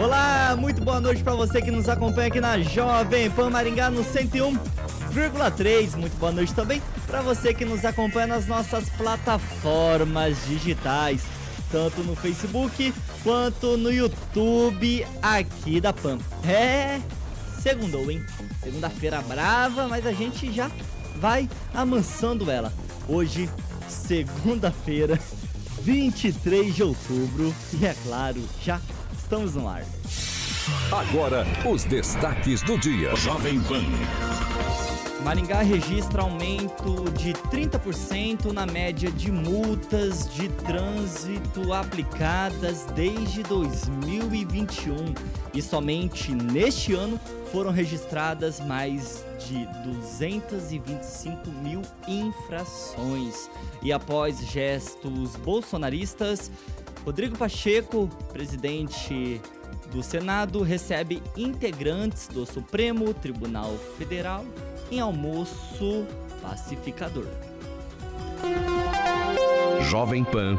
Olá, muito boa noite para você que nos acompanha aqui na Jovem Pan Maringá no 101,3. Muito boa noite também para você que nos acompanha nas nossas plataformas digitais, tanto no Facebook quanto no YouTube aqui da Pan. É, segundou, hein? Segunda-feira brava, mas a gente já vai amansando ela. Hoje, segunda-feira, 23 de outubro, e é claro, já Estamos no ar. Agora, os destaques do dia. Jovem Pan. Maringá registra aumento de 30% na média de multas de trânsito aplicadas desde 2021 e somente neste ano foram registradas mais de 225 mil infrações. E após gestos bolsonaristas, Rodrigo Pacheco, presidente do Senado, recebe integrantes do Supremo Tribunal Federal em almoço pacificador. Jovem Pan.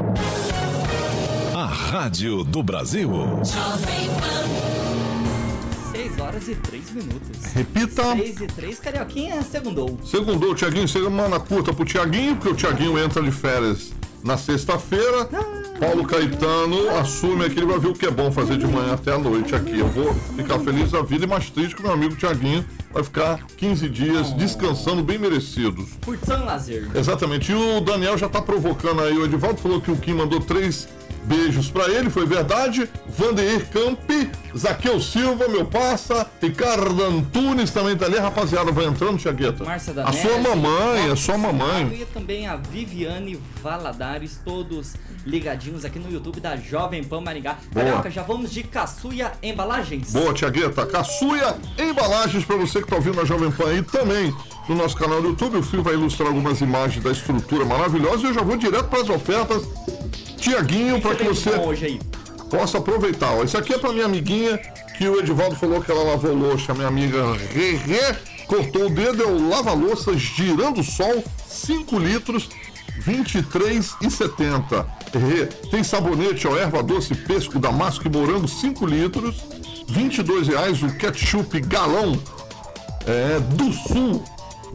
A Rádio do Brasil. Jovem Pan. 6 horas e 3 minutos. Repita. 6 e 3, Carioquinha, segundou. Segundou, Tiaguinho, semana curta pro Tiaguinho, porque o Tiaguinho entra de férias na sexta-feira. Ah. Paulo Caetano assume aqui, ele vai ver o que é bom fazer de manhã até a noite aqui. Eu vou ficar feliz da vida e mais triste que meu amigo Tiaguinho vai ficar 15 dias descansando bem merecidos. Curtindo lazer. Exatamente. E o Daniel já tá provocando aí. O Edivaldo falou que o Kim mandou três Beijos para ele, foi verdade. Vandeir Campi, Zaqueu Silva, meu passa, Ricardo Antunes também tá ali, rapaziada, vai entrando, Tiagueta. Márcia da A sua mamãe, a sua mamãe. E também a Viviane Valadares, todos ligadinhos aqui no YouTube da Jovem Pan Maringá. Carioca, já vamos de Caçuia Embalagens. Boa, Tiagueta. Caçuia Embalagens para você que tá ouvindo a Jovem Pan aí também no nosso canal do YouTube. O Fio vai ilustrar algumas imagens da estrutura maravilhosa e eu já vou direto para as ofertas Tiaguinho, para que você possa aproveitar. Ó, isso aqui é para minha amiguinha que o Edivaldo falou que ela lavou louça, minha amiga Rê, cortou o dedo, é o lava-louças girando o sol, 5 litros, 23,70. Rê, tem sabonete, ó, erva doce, pesco, damasco e morango, 5 litros, 22 reais o ketchup galão é, do sul.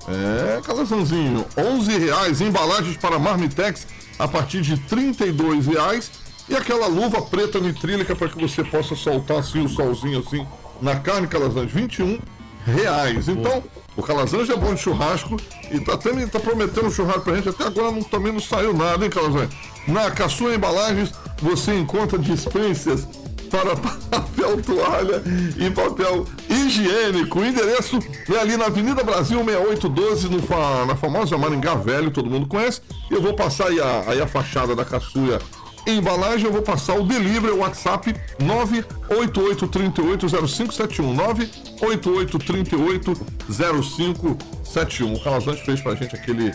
É, calazãozinho, 11 reais, embalagens para Marmitex, a partir de R$ reais e aquela luva preta nitrílica para que você possa soltar assim o solzinho assim na carne calazans 21 reais. Então, o calazans é bom de churrasco e tá, tendo, tá prometendo churrasco pra gente. Até agora não, também não saiu nada, hein, calazans? Na Caçua Embalagens você encontra dispensas para papel toalha e papel higiênico. O endereço é ali na Avenida Brasil 6812, no, na famosa Maringá Velho, todo mundo conhece. Eu vou passar aí a, aí a fachada da caçuia embalagem, eu vou passar o delivery, o WhatsApp 988380571. 988380571. O Calazante fez pra gente aquele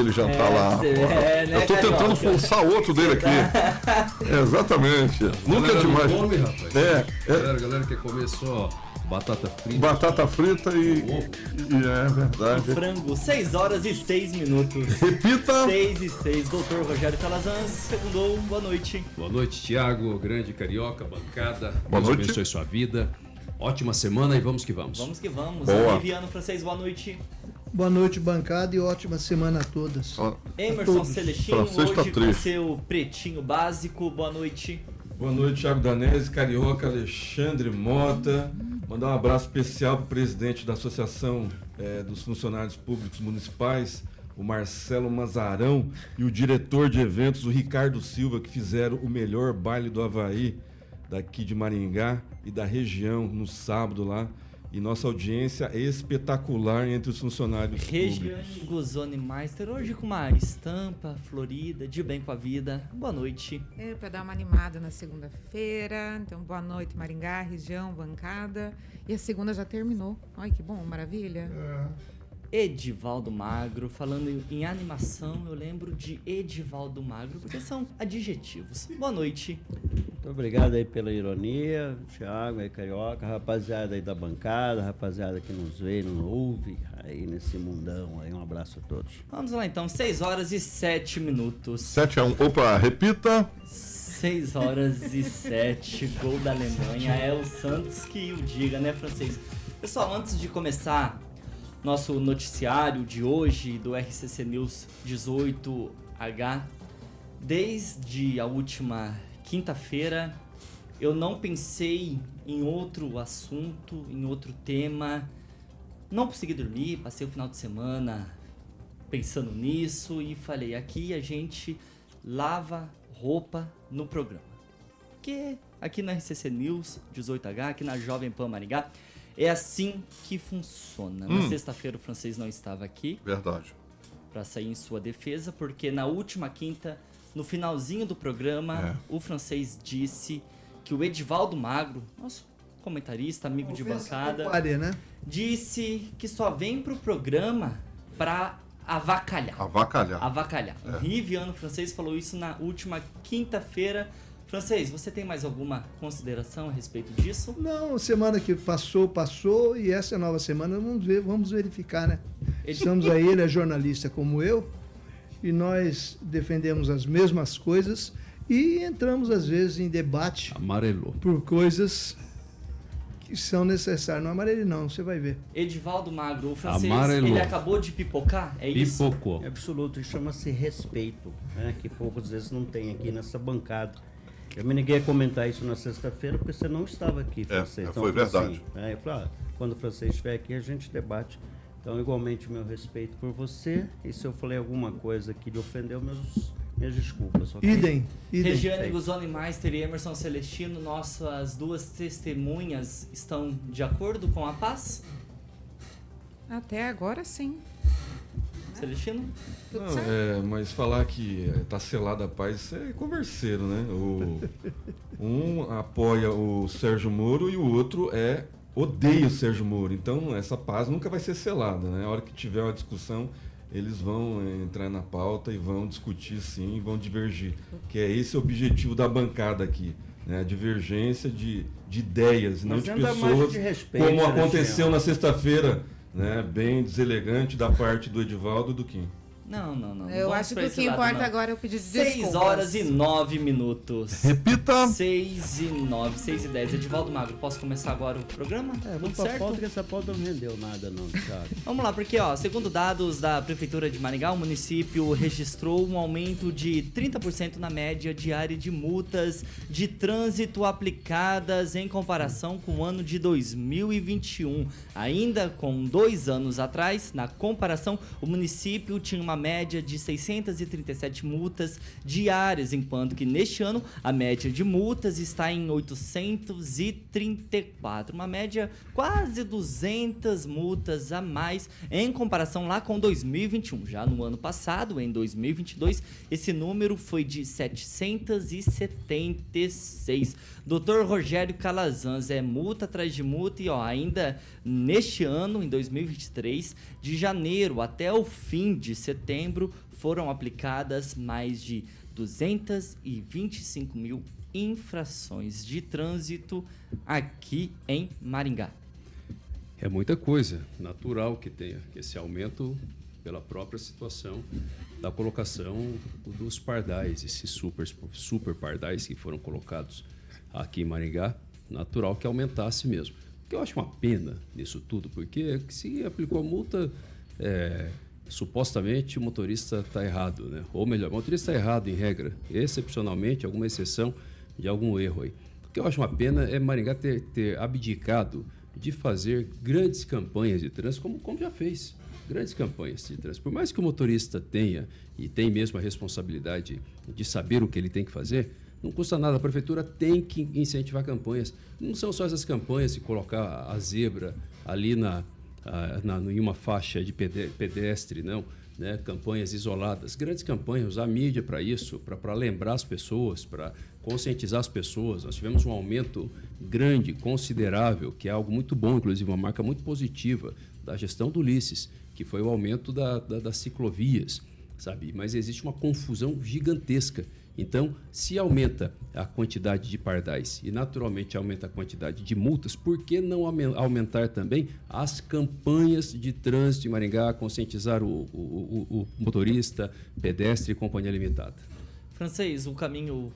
aquele jantar é, lá. É, né, eu tô tentando forçar outro dele aqui. É, exatamente. Nunca é demais. Come, rapaz. É, é. Galera, galera que começou Batata frita. Batata frita e. e é verdade. frango, 6 horas e 6 minutos. Repita! 6 e 6. Doutor Rogério Calazans, segundou. Boa noite. Boa noite, Tiago, grande carioca, bancada. Boa Deus noite. abençoe sua vida. Ótima semana e vamos que vamos. Vamos que vamos. Boa. Viviano Francês, boa noite. Boa noite, bancada, e ótima semana a todas. Emerson Celestino, hoje tá com seu pretinho básico, boa noite. Boa noite, Thiago Danese, Carioca, Alexandre Mota, Mandar um abraço especial para o presidente da Associação é, dos Funcionários Públicos Municipais, o Marcelo Mazarão, e o diretor de eventos, o Ricardo Silva, que fizeram o melhor baile do Havaí daqui de Maringá e da região no sábado lá. E nossa audiência é espetacular entre os funcionários Regiane públicos. Guzoni Meister, hoje com uma estampa florida, de bem com a vida. Boa noite. É, para dar uma animada na segunda-feira. Então, boa noite, Maringá, região, bancada. E a segunda já terminou. Ai, que bom, maravilha. Edivaldo Magro, falando em animação, eu lembro de Edivaldo Magro, porque são adjetivos. Boa noite. Muito obrigado aí pela ironia, Thiago aí, Carioca, rapaziada aí da bancada, rapaziada que nos vê, nos ouve aí nesse mundão aí. Um abraço a todos. Vamos lá então, 6 horas e 7 minutos. 7 a 1. Opa, repita. 6 horas e 7, gol da Alemanha. É o Santos que o diga, né, francês? Pessoal, antes de começar nosso noticiário de hoje do RCC News 18H, desde a última quinta-feira eu não pensei em outro assunto, em outro tema. Não consegui dormir, passei o final de semana pensando nisso e falei: aqui a gente lava roupa no programa. Porque aqui na RCC News 18H, aqui na Jovem Pan Maringá, é assim que funciona. Na Hum. sexta-feira o francês não estava aqui Verdade. para sair em sua defesa, porque na última quinta, no finalzinho do programa, É. o francês disse que o Edivaldo Magro, nosso comentarista, amigo de bancada, Pare, né? disse que só vem pro programa pra avacalhar. Avacalhar. Avacalhar. É. O Riviano francês falou isso na última quinta-feira. Francês, você tem mais alguma consideração a respeito disso? Não, semana que passou, passou, e essa nova semana vamos ver, vamos verificar, né? Estamos aí, ele é jornalista como eu, e nós defendemos as mesmas coisas e entramos às vezes em debate Amarelou. por coisas que são necessárias. Não amarele não, você vai ver. Edivaldo Magro, o francês, Amarelou. ele acabou de pipocar? É isso? Pipocou. É absoluto, chama-se respeito, né? Que poucas vezes não tem aqui nessa bancada. Eu me neguei a comentar isso na sexta-feira porque você não estava aqui, francês. é, Então, foi eu falei verdade. assim, né, eu falei, ah, quando o francês estiver aqui, a gente debate. Então, igualmente, o meu respeito por você. E se eu falei alguma coisa que lhe ofendeu, meus, minhas desculpas. ok? Idem, idem. Regiane. Guzoni Meister e Emerson Celestino, nossas duas testemunhas, estão de acordo com a paz? Até agora sim. Celestino? Tudo Não, certo. é, mas falar que é, tá selada a paz, isso é converseiro, né? O, um apoia o Sérgio Moro e o outro é odeia o Sérgio Moro. Então essa paz nunca vai ser selada, né? A hora que tiver uma discussão, eles vão é, entrar na pauta e vão discutir sim, vão divergir. Que é esse o objetivo da bancada aqui. Né? A divergência de, de ideias, não de pessoas, de respeito, como né, aconteceu na sexta-feira, né? Bem deselegante da parte do Edivaldo e do Kim. Não, não, não. Eu vamos acho que o que importa não. agora é o pedido de desculpas. 6 horas e 9 minutos. Repita. 6 e 9, 6 e 10. Edivaldo Magro, posso começar agora o programa? É, Tudo vamos pra certo? pauta que essa pauta não rendeu nada, não, Thiago. Vamos lá, porque ó, segundo dados da Prefeitura de Maringá, o município registrou um aumento de 30% na média diária de multas de trânsito aplicadas em comparação com o ano de 2021. Ainda com dois anos atrás, na comparação, o município tinha uma média de 637 multas diárias, enquanto que neste ano a média de multas está em 834, uma média quase 200 multas a mais em comparação lá com 2021. Já no ano passado, em 2022, esse número foi de 776. Dr. Rogério Calazans é multa atrás de multa e ó, ainda neste ano, em 2023, de janeiro até o fim de setembro, foram aplicadas mais de 225 mil infrações de trânsito aqui em Maringá. É muita coisa. Natural que tenha esse aumento pela própria situação da colocação dos pardais, esses super, super pardais que foram colocados aqui em Maringá. Natural que aumentasse mesmo. Que eu acho uma pena nisso tudo, porque se aplicou a multa, é, supostamente o motorista está errado, né? Ou melhor, o motorista está errado em regra, excepcionalmente, alguma exceção de algum erro aí. O que eu acho uma pena é Maringá ter, ter abdicado de fazer grandes campanhas de trânsito, como, como já fez. Grandes campanhas de trânsito. Por mais que o motorista tenha e tem mesmo a responsabilidade de saber o que ele tem que fazer, não custa nada. A prefeitura tem que incentivar campanhas. Não são só essas campanhas de colocar a zebra ali na, na, em uma faixa de pedestre, não. Né? campanhas isoladas, grandes campanhas, usar mídia para isso, para lembrar as pessoas, para conscientizar as pessoas. Nós tivemos um aumento grande, considerável, que é algo muito bom, inclusive uma marca muito positiva da gestão do Ulisses, que foi o aumento da, da, das ciclovias, sabe? Mas existe uma confusão gigantesca então, se aumenta a quantidade de pardais e naturalmente aumenta a quantidade de multas, por que não aumentar também as campanhas de trânsito em Maringá, conscientizar o, o, o, o motorista, pedestre e companhia limitada? Francês, o caminho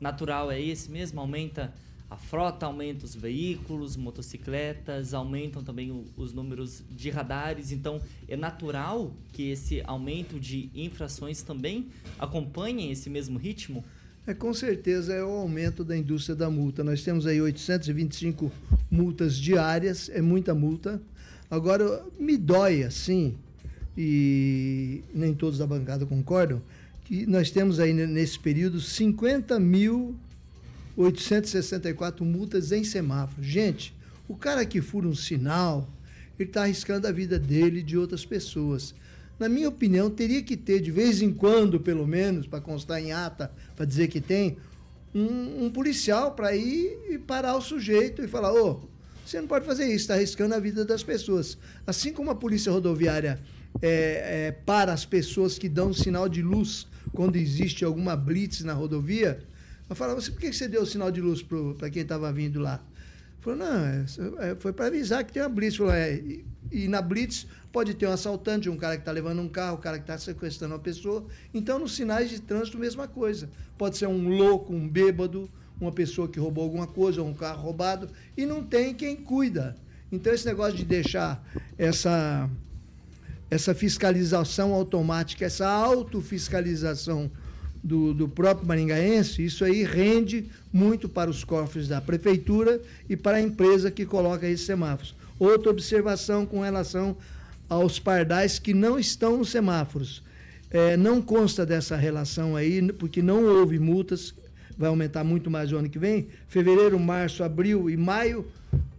natural é esse mesmo? Aumenta a frota aumenta os veículos, motocicletas, aumentam também o, os números de radares, então é natural que esse aumento de infrações também acompanhe esse mesmo ritmo? É, com certeza é o aumento da indústria da multa. Nós temos aí 825 multas diárias, é muita multa. Agora, me dói assim, e nem todos da bancada concordam, que nós temos aí nesse período 50 mil 864 multas em semáforo. Gente, o cara que fura um sinal, ele está arriscando a vida dele e de outras pessoas. Na minha opinião, teria que ter, de vez em quando, pelo menos, para constar em ata, para dizer que tem, um, um policial para ir e parar o sujeito e falar: ô, oh, você não pode fazer isso, está arriscando a vida das pessoas. Assim como a polícia rodoviária é, é, para as pessoas que dão sinal de luz quando existe alguma blitz na rodovia, eu falava assim, por que você deu o sinal de luz para quem estava vindo lá? Falou, não, é, é foi para avisar que tem uma blitz. Falou, é, e, e, na blitz pode ter um assaltante, um cara que está levando um carro, um cara que está sequestrando uma pessoa. Então, nos sinais de trânsito, mesma coisa. Pode ser um louco, um bêbado, uma pessoa que roubou alguma coisa, ou um carro roubado, e não tem quem cuida. Então, esse negócio de deixar essa, essa fiscalização automática, essa autofiscalização do, do próprio maringaense, isso aí rende muito para os cofres da prefeitura e para a empresa que coloca esses semáforos. Outra observação com relação aos pardais que não estão nos semáforos. É, não consta dessa relação aí, porque não houve multas, vai aumentar muito mais o ano que vem. Fevereiro, março, abril e maio,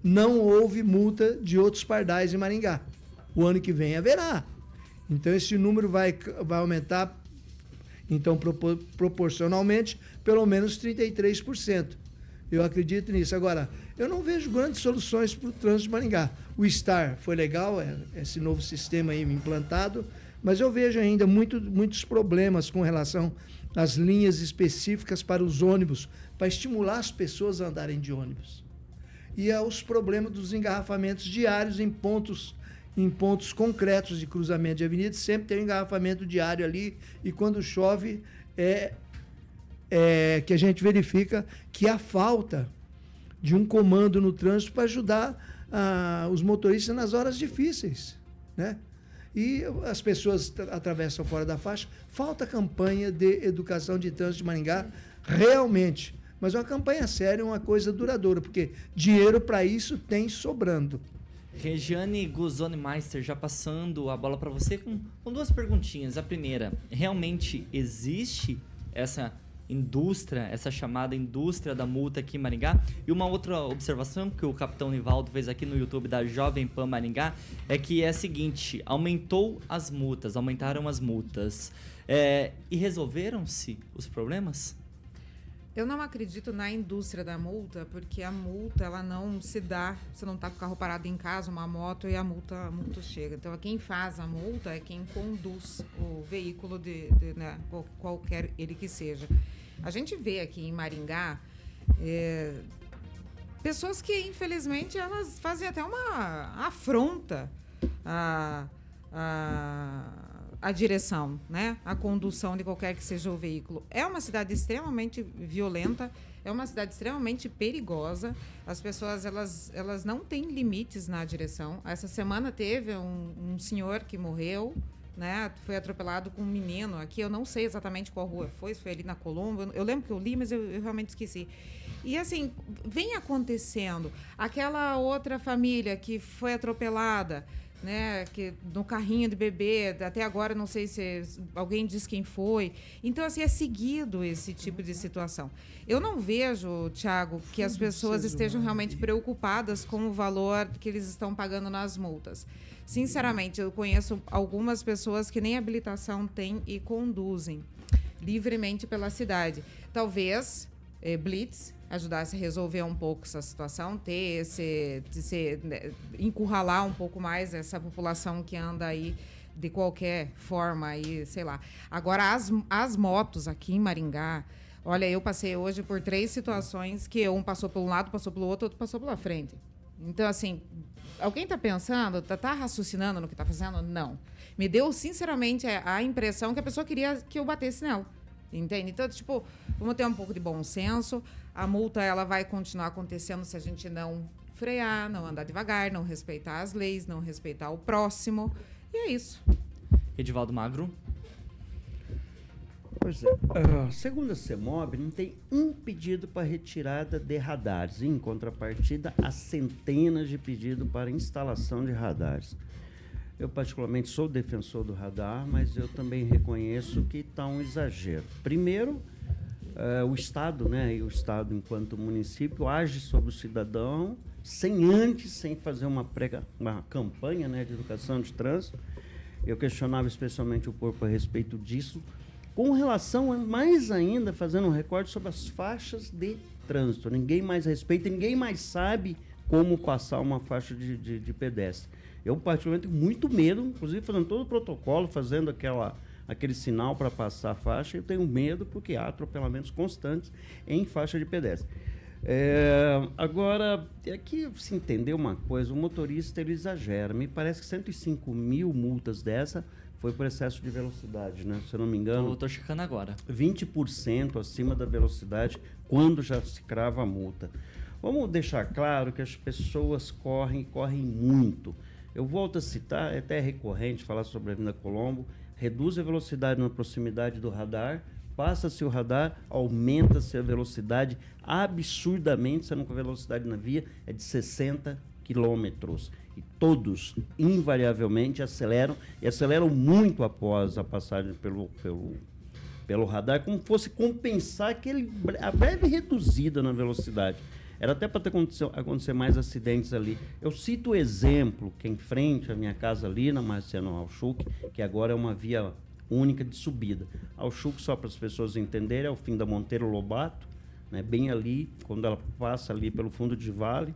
não houve multa de outros pardais em Maringá. O ano que vem haverá. Então esse número vai, vai aumentar então, propor, proporcionalmente, pelo menos 33%. Eu acredito nisso. Agora, eu não vejo grandes soluções para o trânsito de Maringá. O STAR foi legal, é, esse novo sistema aí implantado, mas eu vejo ainda muito, muitos problemas com relação às linhas específicas para os ônibus, para estimular as pessoas a andarem de ônibus. E aos problemas dos engarrafamentos diários em pontos em pontos concretos de cruzamento de avenida, sempre tem um engarrafamento diário ali, e quando chove, é, é que a gente verifica que há falta de um comando no trânsito para ajudar ah, os motoristas nas horas difíceis, né? E as pessoas atravessam fora da faixa. Falta campanha de educação de trânsito de Maringá, realmente. Mas uma campanha séria, uma coisa duradoura, porque dinheiro para isso tem sobrando. Regiane Guzoni Meister, já passando a bola para você com, com duas perguntinhas. A primeira, realmente existe essa indústria, essa chamada indústria da multa aqui em Maringá. E uma outra observação que o capitão Nivaldo fez aqui no YouTube da Jovem Pan Maringá é que é a seguinte: aumentou as multas, aumentaram as multas. É, e resolveram-se os problemas? Eu não acredito na indústria da multa, porque a multa ela não se dá, você não está com o carro parado em casa, uma moto e a multa, a multa chega. Então, quem faz a multa é quem conduz o veículo de, de né, qualquer ele que seja. A gente vê aqui em Maringá é, pessoas que, infelizmente, elas fazem até uma afronta a, a a direção, né? A condução de qualquer que seja o veículo. É uma cidade extremamente violenta, é uma cidade extremamente perigosa. As pessoas elas, elas não têm limites na direção. Essa semana teve um, um senhor que morreu né? Foi atropelado com um menino aqui. Eu não sei exatamente qual rua foi, se foi ali na Colombo. Eu, eu lembro que eu li, mas eu, eu, realmente esqueci. E assim, vem acontecendo. Aquela outra família que foi atropelada. Né, que no carrinho de bebê, até agora não sei se alguém diz quem foi. Então, assim, é seguido esse tipo de situação. Eu não vejo, Tiago, que as pessoas estejam realmente preocupadas com o valor que eles estão pagando nas multas. Sinceramente, eu conheço algumas pessoas que nem habilitação têm e conduzem livremente pela cidade. Talvez eh, Blitz ajudasse a resolver um pouco essa situação, ter esse, esse né, encurralar um pouco mais essa população que anda aí de qualquer forma aí, sei lá. Agora as, as motos aqui em Maringá, olha, eu passei hoje por três situações que um passou pelo lado, passou pelo outro, outro passou pela frente. Então assim, alguém está pensando, está tá raciocinando no que está fazendo? Não. Me deu, sinceramente, a impressão que a pessoa queria que eu batesse nela. Entende? Então, tipo, vamos ter um pouco de bom senso. A multa ela vai continuar acontecendo se a gente não frear, não andar devagar, não respeitar as leis, não respeitar o próximo. E é isso. Edivaldo Magro. Pois é. Uh, segundo a CEMOB, não tem um pedido para retirada de radares. Em contrapartida, há centenas de pedidos para instalação de radares. Eu, particularmente, sou defensor do radar, mas eu também reconheço que está um exagero. Primeiro, uh, o Estado, né, e o Estado, enquanto município, age sobre o cidadão sem antes, sem fazer uma, prega, uma campanha né, de educação de trânsito. Eu questionava especialmente o corpo a respeito disso com relação, mais ainda, fazendo um recorde sobre as faixas de trânsito. Ninguém mais respeita, ninguém mais sabe como passar uma faixa de, de, de pedestre. Eu, particularmente, muito medo, inclusive fazendo todo o protocolo, fazendo aquela, aquele sinal para passar a faixa, eu tenho medo porque há atropelamentos constantes em faixa de pedestre. É, agora, aqui se entender uma coisa, o motorista ele exagera. Me parece que 105 mil multas dessa foi por excesso de velocidade, né? Se eu não me engano. Estou checando agora. 20% acima da velocidade quando já se crava a multa. Vamos deixar claro que as pessoas correm, correm muito. Eu volto a citar, é até recorrente falar sobre a Avenida Colombo, reduz a velocidade na proximidade do radar, passa-se o radar, aumenta-se a velocidade absurdamente, sendo que a velocidade na via é de 60 quilômetros e todos, invariavelmente, aceleram e aceleram muito após a passagem pelo, pelo, pelo radar, como fosse compensar aquele, a breve reduzida na velocidade. Era até para acontecer, acontecer mais acidentes ali. Eu cito o exemplo que em frente à minha casa ali, na Marciano Alchuk, que agora é uma via única de subida. Alchuk, só para as pessoas entenderem, é o fim da Monteiro Lobato, né, bem ali, quando ela passa ali pelo fundo de vale,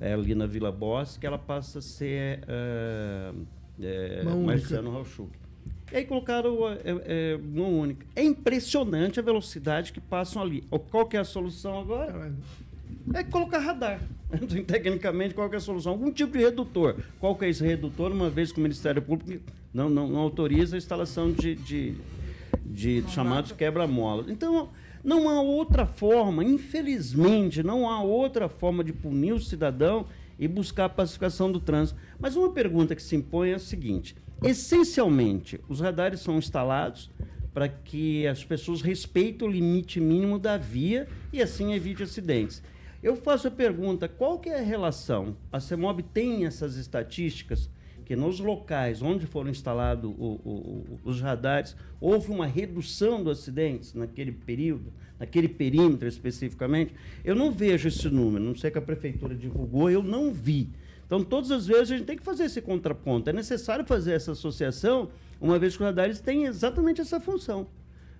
é, ali na Vila Bosque, ela passa a ser é, é, Marciano Rauchuk. E aí colocaram é, é, mão única. É impressionante a velocidade que passam ali. Qual que é a solução agora? É colocar radar. Tecnicamente, qual é a solução? Algum tipo de redutor. Qual que é esse redutor, uma vez que o Ministério Público não, não, não autoriza a instalação de, de, de chamados quebra-molas. Então, não há outra forma, infelizmente, não há outra forma de punir o cidadão e buscar a pacificação do trânsito. Mas uma pergunta que se impõe é a seguinte: essencialmente, os radares são instalados para que as pessoas respeitem o limite mínimo da via e assim evite acidentes. Eu faço a pergunta: qual que é a relação? A CEMOB tem essas estatísticas que nos locais onde foram instalados os radares, houve uma redução dos acidentes naquele período, naquele perímetro especificamente. Eu não vejo esse número, não sei que a prefeitura divulgou, eu não vi. Então, todas as vezes a gente tem que fazer esse contraponto. É necessário fazer essa associação, uma vez que os radares têm exatamente essa função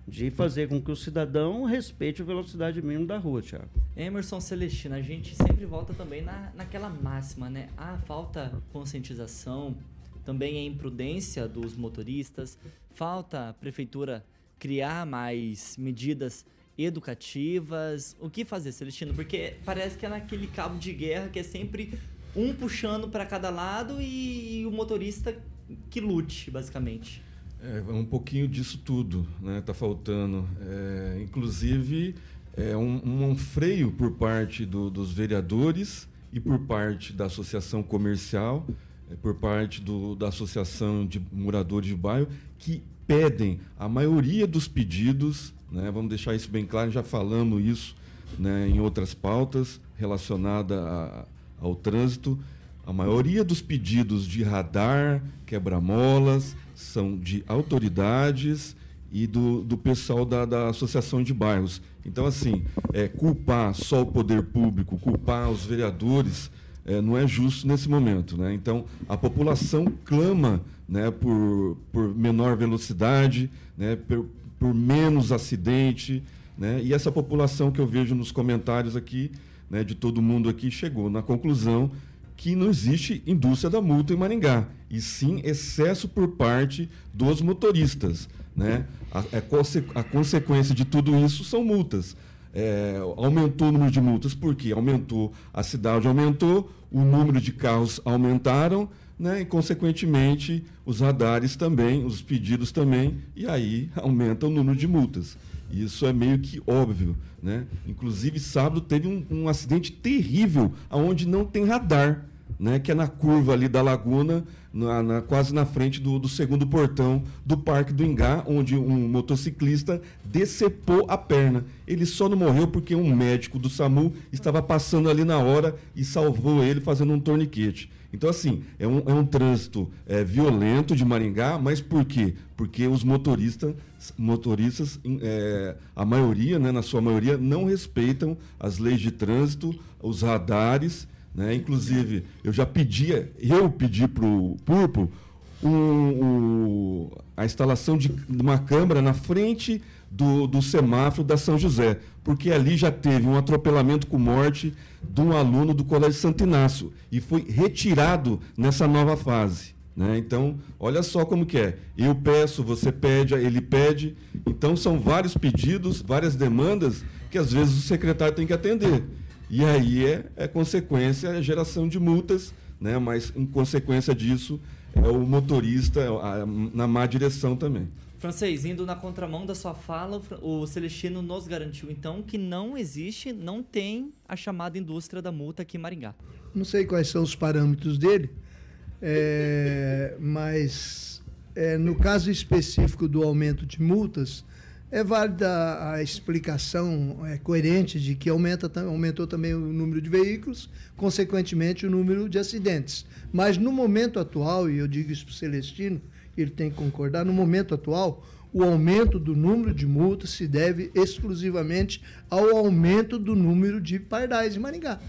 de fazer com que o cidadão respeite a velocidade mínima da rua, Thiago. Emerson Celestino, a gente sempre volta também na, naquela máxima, né? Ah, falta conscientização, também a imprudência dos motoristas, falta a prefeitura criar mais medidas educativas. O que fazer, Celestino? Porque parece que é naquele cabo de guerra que é sempre um puxando para cada lado e o motorista que lute, basicamente. É, um pouquinho disso tudo, né? Tá faltando. É, inclusive, é um, um, freio por parte do, dos vereadores e por parte da associação comercial é, por parte do, da Associação de Moradores de Bairro que pedem a maioria dos pedidos, né, vamos deixar isso bem claro, já falamos isso né, em outras pautas relacionadas ao trânsito. A maioria dos pedidos de radar, quebra-molas, são de autoridades e do, do pessoal da, da Associação de Bairros. Então, assim, é, culpar só o poder público, culpar os vereadores, é, não é justo nesse momento. Né? Então, a população clama né, por, por menor velocidade, né, por, por menos acidente. Né? E essa população que eu vejo nos comentários aqui, né, de todo mundo aqui, chegou na conclusão que não existe indústria da multa em Maringá, e sim excesso por parte dos motoristas. Né? A, a, é a consequência de tudo isso são multas. É, aumentou o número de multas porque aumentou, a cidade aumentou, o número de carros aumentaram, né? e, consequentemente, os radares também, os pedidos também, e aí aumenta o número de multas. Isso é meio que óbvio. Né? Inclusive, sábado teve um, um acidente terrível, onde não tem radar né, que é na curva ali da laguna, na, na, quase na frente do, do, segundo portão do Parque do Ingá, onde um motociclista decepou a perna. Ele só não morreu porque um médico do SAMU estava passando ali na hora e salvou ele fazendo um torniquete. Então, assim, é um, é um trânsito é, violento de Maringá, mas por quê? Porque os motoristas, motoristas é, a maioria, né, na sua maioria, não respeitam as leis de trânsito, os radares né? Inclusive, eu já pedia, eu pedi para o Purpo um, um, a instalação de uma câmera na frente do, do semáforo da São José, porque ali já teve um atropelamento com morte de um aluno do Colégio Santo Inácio e foi retirado nessa nova fase. Né? Então, olha só como que é. Eu peço, você pede, ele pede. Então, são vários pedidos, várias demandas que às vezes o secretário tem que atender. E aí é, é consequência a geração de multas, né? mas em consequência disso é o motorista a, na má direção também. Francês, indo na contramão da sua fala, o Celestino nos garantiu então que não existe, não tem a chamada indústria da multa aqui em Maringá. Não sei quais são os parâmetros dele, é, mas é, no caso específico do aumento de multas, é válida a explicação é, coerente de que aumenta, aumentou também o número de veículos, consequentemente o número de acidentes. Mas no momento atual, e eu digo isso para o Celestino, ele tem que concordar, no momento atual, o aumento do número de multas se deve exclusivamente ao aumento do número de pardais em Maringá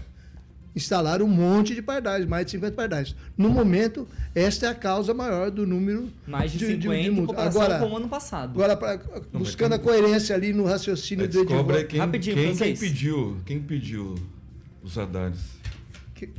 instalaram um monte de pardais, mais de 50 pardais. No momento, esta é a causa maior do número mais de, de 50 de, de multas. Agora, com o ano passado. Agora, pra, buscando a coerência ali no raciocínio do Edivaldo. É quem, Rapidinho, quem, quem pediu, quem pediu os radares? Que,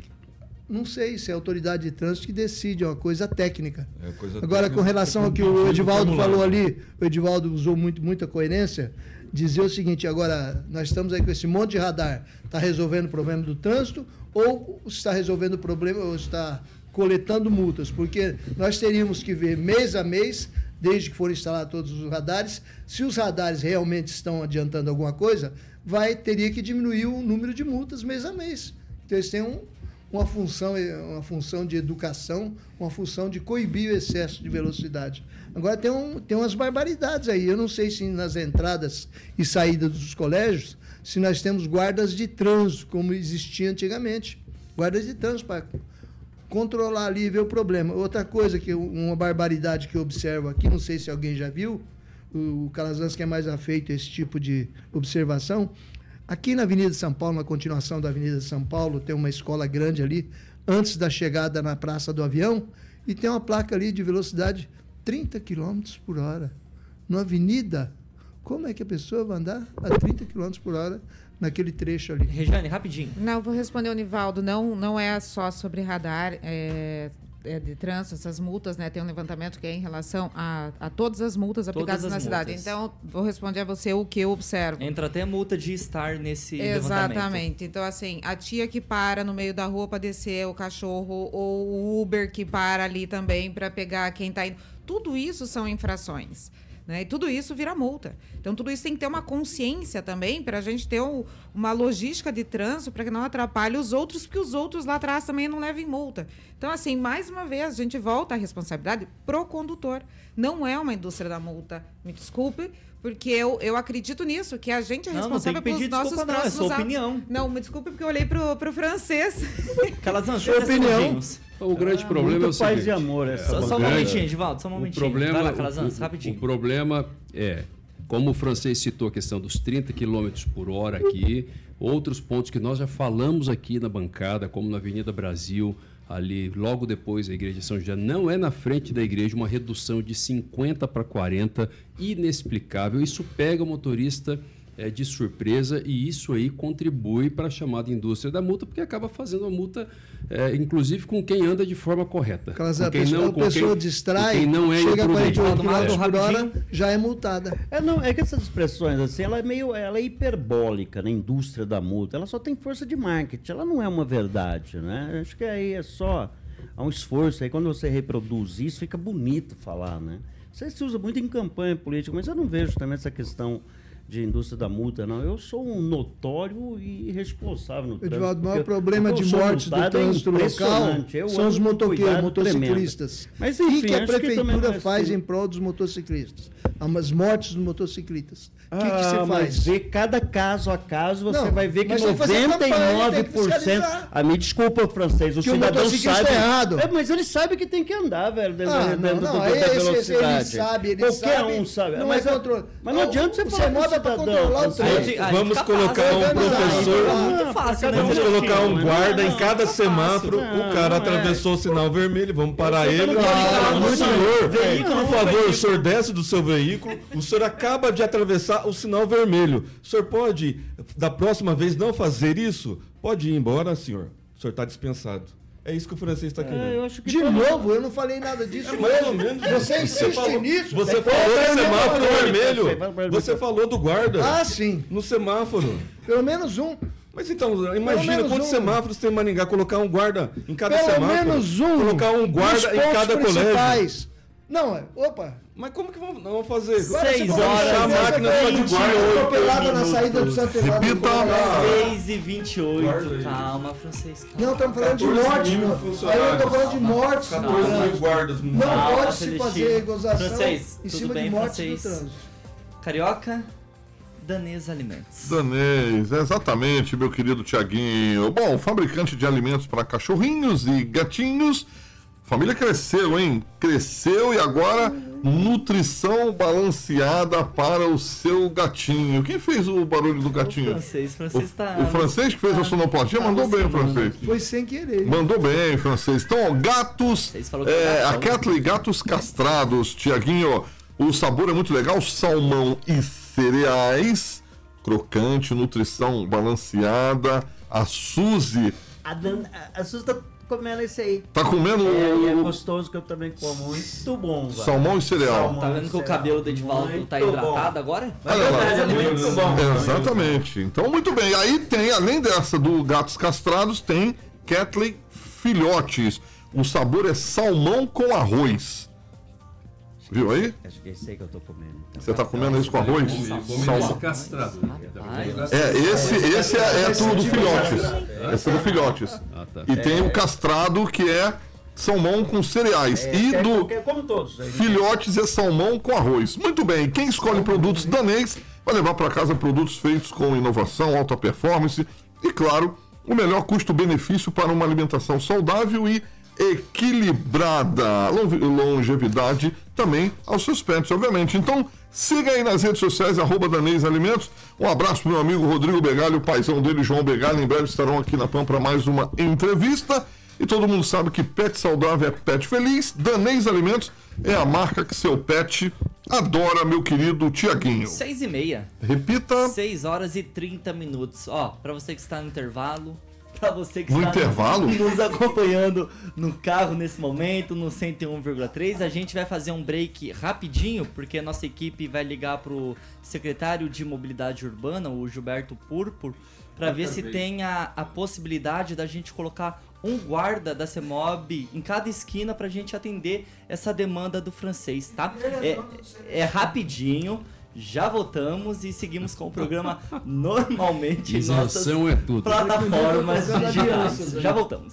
não sei se é a autoridade de trânsito que decide, é uma coisa técnica. É coisa Agora, técnica, com relação ao que o Edivaldo falou ali, o Edivaldo usou muito, muita coerência, dizer o seguinte, agora, nós estamos aí com esse monte de radar, está resolvendo o problema do trânsito ou está resolvendo o problema, ou está coletando multas, porque nós teríamos que ver mês a mês, desde que forem instalados todos os radares, se os radares realmente estão adiantando alguma coisa, vai teria que diminuir o número de multas mês a mês. Então eles têm um, uma função, uma função de educação, uma função de coibir o excesso de velocidade. Agora tem, um, tem umas barbaridades aí. Eu não sei se nas entradas e saídas dos colégios se nós temos guardas de trânsito, como existia antigamente. Guardas de trânsito para controlar ali e ver o problema. Outra coisa, que uma barbaridade que eu observo aqui, não sei se alguém já viu, o Calazans que é mais afeito a esse tipo de observação. Aqui na Avenida São Paulo, na continuação da Avenida São Paulo, tem uma escola grande ali, antes da chegada na Praça do Avião, e tem uma placa ali de velocidade 30 km por hora. Na avenida como é que a pessoa vai andar a 30 km por hora naquele trecho ali? Regiane, rapidinho. Não, vou responder o Nivaldo. Não, não é só sobre radar. É, é de trânsito, essas multas, né? Tem um levantamento que é em relação a, a todas as multas aplicadas as na multas. cidade. Então, vou responder a você o que eu observo. Entra até multa de estar nesse Exatamente. Então, assim, a tia que para no meio da rua para descer o cachorro, ou o Uber que para ali também para pegar quem está indo Tudo isso são infrações. Né? E tudo isso vira multa. Então, tudo isso tem que ter uma consciência também para a gente ter um, uma logística de trânsito para que não atrapalhe os outros, porque os outros lá atrás também não levem multa. Então, assim, mais uma vez, a gente volta a responsabilidade pro condutor. Não é uma indústria da multa. Me desculpe, porque eu, eu acredito nisso, que a gente é Não, não responsável tem que pedir pelos nossos desculpa, não, é próximos sua atos. opinião. Não, me desculpe porque eu olhei pro, pro francês. Opinião. segundinhos. O grande Ah, problema é o muito paz seguinte. e amor, essa Só, só um momentinho, Edivaldo, só um O momentinho. problema, Vai lá, o- Calazan, o, rapidinho. o problema é, como o francês citou a questão dos 30 km por hora aqui, outros pontos que nós já falamos aqui na bancada, como na Avenida Brasil, ali logo depois da igreja de São José, não é na frente da igreja uma redução de 50 para 40, inexplicável. Isso pega o motorista é, de surpresa e isso aí contribui para a chamada indústria da multa, porque acaba fazendo a multa, é, inclusive com quem anda de forma correta. Aquelas com a quem pessoa, não- a pessoa quem- distrai, quem não é chega a imprudente. 48 Mato, km por hora, já é multada. É, não, é que essas expressões assim, ela é meio, ela é hiperbólica na indústria da multa. Ela só tem força de marketing, ela não é uma verdade, né? Acho que aí é só há um esforço aí quando você reproduz isso, fica bonito falar, né? Isso aí se usa muito em campanha política, mas eu não vejo também essa questão de indústria da multa, não. Eu sou um notório e responsável no trânsito. Edivaldo, o maior problema o que de mortes do é trânsito local impressionante. Eu são os motoqueiros, motociclistas. tremendo. Mas o que enfim, que a que também prefeitura não é faz em prol dos motociclistas? As mortes dos motociclistas. O que, que Ah, se mas faz? ver cada caso a caso, você Não, vai ver que mas tem que fazer campanha, tem que 99%. fiscalizar. Ah, me desculpa, francês, o Que o cidadão motociclista sabe. é errado. É, mas ele sabe que tem que andar, velho, dentro, Ah, dentro não, do- não, da esse- esse- velocidade. ele sabe, ele Qualquer sabe, um sabe. não mas, é mas não Não, adianta você o falar é pra cidadão. controlar o trânsito. Aí Vamos fica colocar um né? professor- muito fácil, né? Vamos colocar um guarda em cada semáforo. o cara Não, atravessou o sinal vermelho, vamos parar ele. Ah, senhor, por favor, o senhor desce do seu veículo. O senhor acaba de atravessar o sinal vermelho. O senhor pode, da próxima vez, não fazer isso? Pode ir embora, senhor. O senhor está dispensado. É isso que o francês está É, querendo. eu acho que De todo- novo, eu não falei nada disso É mais ou menos Você insiste falou, nisso? Você É falou do minha semáforo palavra. vermelho. Você falou do guarda. Ah, sim. No semáforo. Pelo menos um. Mas então, imagina quantos um. semáforos tem em Maringá, colocar um guarda em cada Pelo semáforo. menos um. Colocar um guarda em cada colégio. Não, é. Opa. Mas como que vamos, não vamos fazer? Seis horas a e máquina só de 28 guarda. atropelada na saída do Santo Evandro. Repita. 6 e 28. Calma, francês. Calma. Não, estamos falando de 14 morte. Aí eu estou falando de mortes no 14 mil guardas. Não pode se fazer gozação Francês, em cima bem, de mortes francês? no trânsito. Carioca, Danês Alimentos. Danês, exatamente, meu querido Tiaguinho. Bom, fabricante de alimentos para cachorrinhos e gatinhos. Família cresceu, hein? Cresceu e agora nutrição balanceada para o seu gatinho. Quem fez o barulho do O gatinho? francês, O, francês tá. o francês que fez a sonoplastia tá mandou bem o alucinando. francês. Foi sem querer. Mandou bem, francês. Então, ó, gatos. É, a. Catley Gatos Castrados, Tiaguinho. O sabor é muito legal. Salmão e cereais. Crocante, nutrição balanceada. A Suzy A, Dan... a Suzy tá comendo esse aí. tá comendo É, e é gostoso que eu também como. Muito bom, velho. salmão e cereal. Salmão. Tá vendo que o cabelo do Edivaldo tá hidratado bom. agora? Olha lá. É muito bom. Exatamente. Então, muito bem. Aí tem, além dessa do Gatos Castrados, tem Catley Filhotes. O sabor é salmão com arroz. Viu aí? Acho que é esse aí que eu tô comendo. Então. Você tá comendo isso com arroz? Salmão. castrado. Rapaz. É, esse, esse é, é tudo filhotes. Esse é do filhotes. Ah, tá. E tem o castrado que é salmão com cereais. É, E do todos. aí, né? filhotes é salmão com arroz. Muito bem, quem escolhe produtos danês vai levar para casa produtos feitos com inovação, alta performance e, claro, o melhor custo-benefício para uma alimentação saudável e equilibrada. Longe- Longevidade também aos seus pets, obviamente. Então, siga aí nas redes sociais, arroba Danês Alimentos. Um abraço pro meu amigo Rodrigo Begalho, o paizão dele, João Begalho. Em breve estarão aqui na PAN para mais uma entrevista. E todo mundo sabe que pet saudável é pet feliz. Danês Alimentos é a marca que seu pet adora, meu querido Tiaguinho. 6 e meia. Repita. 6 horas e 30 minutos. Ó, pra você que está no intervalo, pra você que No está intervalo? nos acompanhando no carro nesse momento, no 101,3, a gente vai fazer um break rapidinho, porque a nossa equipe vai ligar pro secretário de Mobilidade Urbana, o Gilberto Purpur, para ver se tem a, a possibilidade da gente colocar um guarda da CEMOB em cada esquina pra gente atender essa demanda do francês, tá? É, é rapidinho. Já voltamos e seguimos com o programa normalmente em nossas é tudo. plataformas digitais. né? Já voltamos.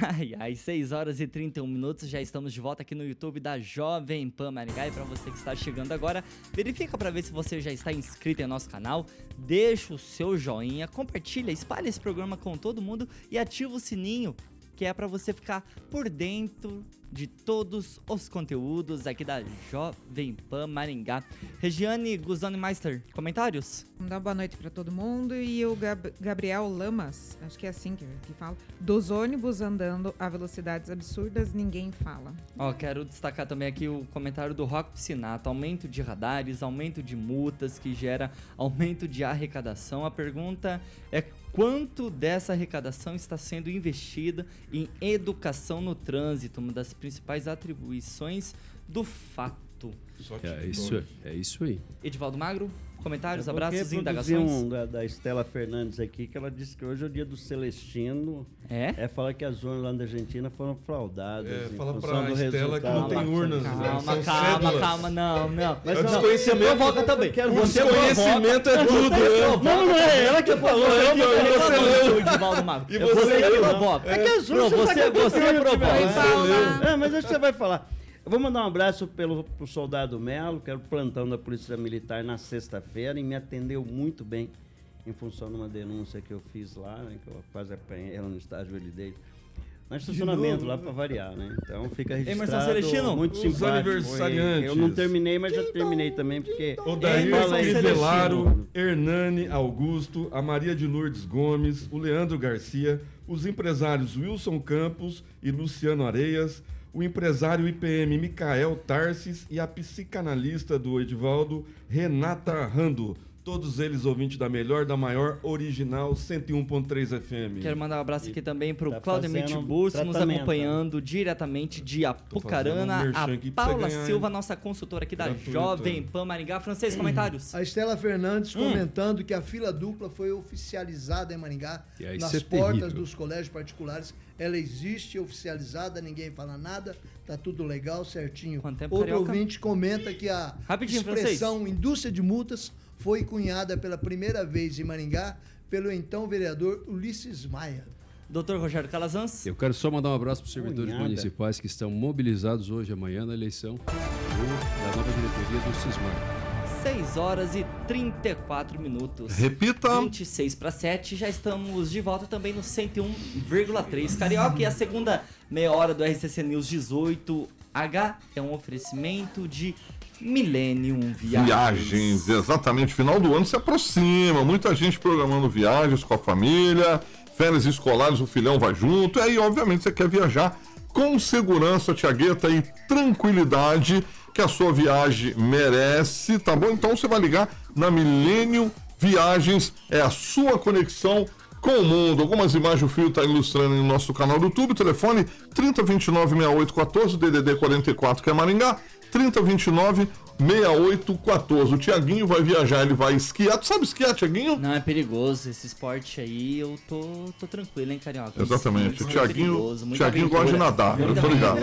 Ai, ai, 6 horas e 31 minutos, já estamos de volta aqui no YouTube da Jovem Pan Maringá. E para você que está chegando agora, verifica para ver se você já está inscrito em nosso canal, deixa o seu joinha, compartilha, espalha esse programa com todo mundo e ativa o sininho, que é para você ficar por dentro de todos os conteúdos aqui da Jovem Pan Maringá. Regiane Guzani Meister, comentários? Vamos dar boa noite para todo mundo. E o Gab- Gabriel Lamas, acho que é assim que, que fala, dos ônibus andando a velocidades absurdas, ninguém fala. Ó, quero destacar também aqui o comentário do Rock Piscinato. Aumento de radares, aumento de multas que gera aumento de arrecadação. A pergunta é quanto dessa arrecadação está sendo investida em educação no trânsito, uma das principais atribuições do fato. Só É TikTok. isso, é isso aí. Edivaldo Magro, comentários, É porque abraços e indagações? um da, da Estela Fernandes aqui, que ela disse que hoje é o dia do Celestino. É? É falar que as urnas lá da Argentina foram fraudadas. É, fala pra do Estela que não tem urnas, né? Calma, São calma, cédulas. calma, não, não. Mas não, o desconhecimento- provoca também. Quero O desconhecimento é tudo, né? Não, não é ela que falou. Eu tá você leu. Edivaldo Magro. E É você provoca. É que as Não, urnas você, você provoca. É, mas acho que você vai falar. Eu vou mandar um abraço pelo, pro soldado Melo, que era o plantão da Polícia Militar na sexta-feira e me atendeu muito bem em função de uma denúncia que eu fiz lá, né, que eu quase apanhei ela no estágio ele dele. No estacionamento lá para variar, né? Então fica Emerson registrado. Celestino, muito os simpático. aniversariantes. Eu não terminei, mas já terminei também porque O Daí Fala aí, Crivellaro, Celestino. Hernani Augusto, a Maria de Lourdes Gomes, o Leandro Garcia, os empresários Wilson Campos e Luciano Areias, o empresário IPM Micael Tarsis e a psicanalista do Edivaldo, Renata Rando. Todos eles ouvintes da melhor, da maior, original 101.3 FM. Quero mandar um abraço aqui também pro Tá Claudemir Burso, nos tratamento. acompanhando diretamente de Apucarana. um A Paula ganhar, Silva, hein? nossa consultora aqui da Gratuito. Jovem Pan Maringá. Francês, comentários? A Estela Fernandes Hum. comentando que a fila dupla foi oficializada em Maringá, aí, nas é portas terrível. dos colégios particulares. Ela existe, oficializada, ninguém fala nada, tá tudo legal, certinho. Quanto tempo, Outro Carioca? ouvinte comenta que a Rapidinho, expressão indústria de multas foi cunhada pela primeira vez em Maringá pelo então vereador Ulisses Maia. Doutor Rogério Calazans? Eu quero só mandar um abraço para os servidores Cunhada. municipais que estão mobilizados hoje e amanhã na eleição da nova diretoria do Cismar. 6 horas e 34 minutos. Repita. 26 para 7, já estamos de volta também no 101,3 Carioca. E a segunda meia hora do RCC News 18H é um oferecimento de Millennium Viagens. Viagens, exatamente. Final do ano se aproxima, muita gente programando viagens com a família, férias escolares, o filhão vai junto. E aí, obviamente, você quer viajar com segurança, Tiagueta, e tranquilidade que a sua viagem merece, tá bom? Então você vai ligar na Millennium Viagens, é a sua conexão com o mundo. Algumas imagens o Fio está ilustrando no nosso canal do YouTube. Telefone 3029-6814, DDD 44, que é Maringá. 3029 6814. O Tiaguinho vai viajar, ele vai esquiar. Tu sabe esquiar, Tiaguinho? Não, é perigoso. Esse esporte aí, eu tô, tô tranquilo, hein, Carioca? Exatamente. O é Tiaguinho, muita Tiaguinho gosta de nadar, eu tô ligado.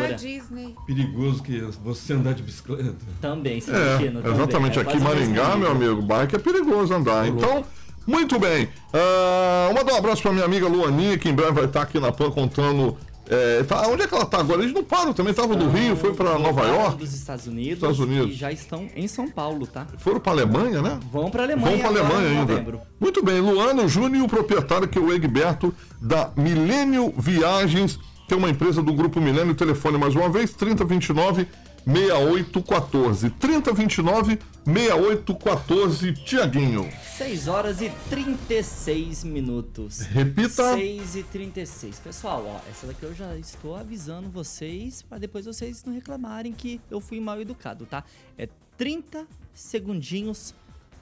Perigoso que você andar de bicicleta. Também, É, Celestino. também. exatamente. É Aqui em Maringá, meu amigo, bike é perigoso andar. Então, muito bem. Uh, mandar um abraço pra minha amiga Luaninha, que em breve vai estar aqui na PAN contando. é, tá- onde é que ela tá agora? Eles não param também, tava do Rio, foi pra Nova York, dos Estados Unidos, Estados Unidos. e já estão em São Paulo, tá? foram pra Alemanha, né? Vão pra Alemanha para agora Alemanha em ainda. Muito bem, Luano Júnior, o proprietário que é o Egberto da Milênio Viagens, que é uma empresa do grupo Milênio, telefone mais uma vez, 3029 6814. 3029 6814, Tiaguinho. 6 horas e 36 minutos. Repita. 6 e 36. Pessoal, ó, essa daqui eu já estou avisando vocês para depois vocês não reclamarem que eu fui mal educado, tá? É 30 segundinhos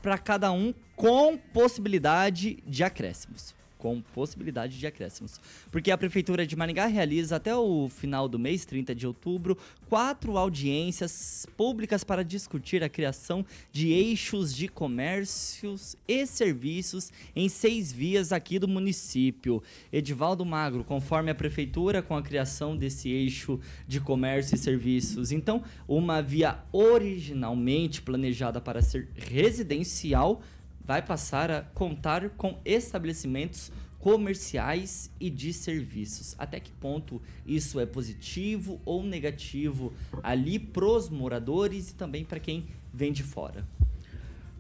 para cada um com possibilidade de acréscimos com possibilidade de acréscimos. Porque a Prefeitura de Maringá realiza até o final do mês, 30 de outubro, quatro audiências públicas para discutir a criação de eixos de comércios e serviços em seis vias aqui do município. Edivaldo Magro, conforme a Prefeitura, com a criação desse eixo de comércio e serviços. Então, uma via originalmente planejada para ser residencial vai passar a contar com estabelecimentos comerciais e de serviços. Até que ponto isso é positivo ou negativo ali pros moradores e também para quem vem de fora?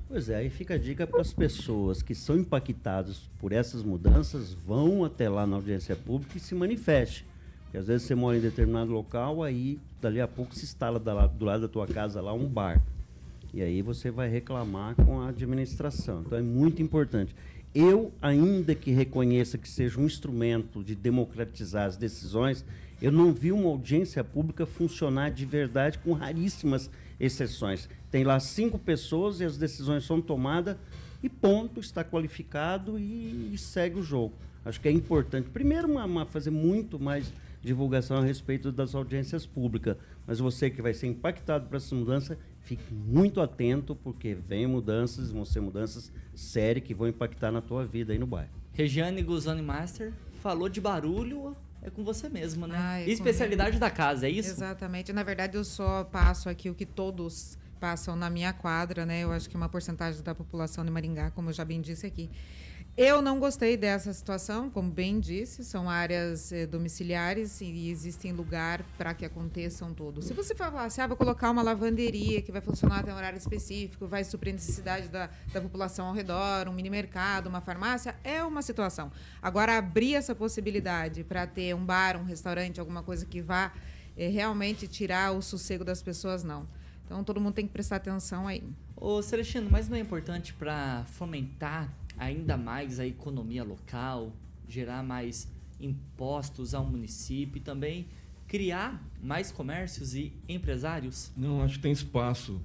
Pois é, aí fica a dica para as pessoas que são impactadas por essas mudanças, vão até lá na audiência pública e se manifeste. Porque às vezes você mora em determinado local, aí dali a pouco se instala do lado da tua casa lá um bar. E aí você vai reclamar com a administração. Então é muito importante. Eu, ainda que reconheça que seja um instrumento de democratizar as decisões, eu não vi uma audiência pública funcionar de verdade com raríssimas exceções. Tem lá cinco pessoas e as decisões são tomadas e ponto, está qualificado e, e segue o jogo. Acho que é importante, primeiro, uma, uma, fazer muito mais divulgação a respeito das audiências públicas, mas você que vai ser impactado por essa mudança, fique muito atento, porque vem mudanças, vão ser mudanças sérias que vão impactar na tua vida aí no bairro. Regiane Guzani Master falou de barulho, é com você mesmo, né? Ah, é Especialidade comigo. da casa, é isso? Exatamente. Na verdade, eu só passo aqui o que todos passam na minha quadra, né? Eu acho que uma porcentagem da população de Maringá, como eu já bem disse aqui. Eu não gostei dessa situação, como bem disse, são áreas eh, domiciliares e existem lugar para que aconteçam tudo. Se você falar assim, ah, vou colocar uma lavanderia que vai funcionar até um horário específico, vai suprir a necessidade da, da população ao redor, um mini mercado, uma farmácia, é uma situação. Agora, abrir essa possibilidade para ter um bar, um restaurante, alguma coisa que vá eh, realmente tirar o sossego das pessoas, não. Então, todo mundo tem que prestar atenção aí. Ô, Celestino, mas não é importante para fomentar ainda mais a economia local, gerar mais impostos ao município e também criar mais comércios e empresários? Não, acho que tem espaço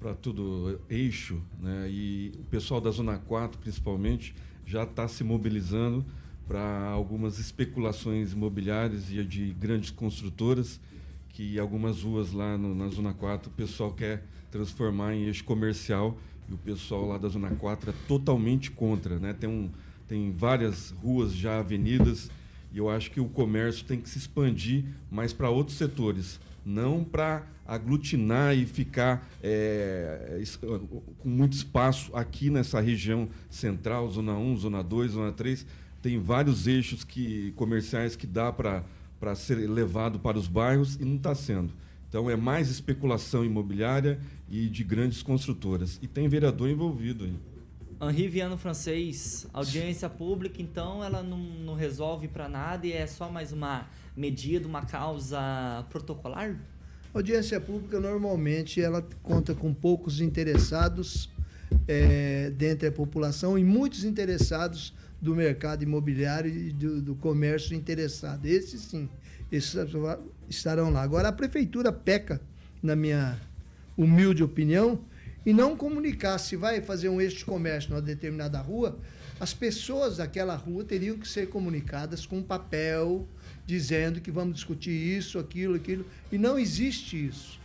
para tudo eixo, né? E o pessoal da Zona 4, principalmente, já está se mobilizando para algumas especulações imobiliárias e de grandes construtoras, que algumas ruas lá no, na Zona 4 o pessoal quer transformar em eixo comercial e o pessoal lá da Zona 4 é totalmente contra. Né? Tem, um, tem várias ruas já, avenidas, e eu acho que o comércio tem que se expandir mais para outros setores, não para aglutinar e ficar é, com muito espaço aqui nessa região central, Zona 1, Zona 2, Zona 3. Tem vários eixos que, comerciais que dá para ser levado para os bairros e não está sendo. Então é mais especulação imobiliária e de grandes construtoras. E tem vereador envolvido aí. Henri Viano Francês, audiência pública, então ela não, não resolve para nada e é só mais uma medida, uma causa protocolar? Audiência pública normalmente ela conta com poucos interessados é, dentre a população e muitos interessados do mercado imobiliário e do, do comércio interessado. Esses sim, esses estarão lá. Agora a prefeitura peca, na minha humilde opinião, e não comunicar se vai fazer um eixo de comércio numa determinada rua, as pessoas daquela rua teriam que ser comunicadas com um papel dizendo que vamos discutir isso, aquilo, aquilo. E não existe isso.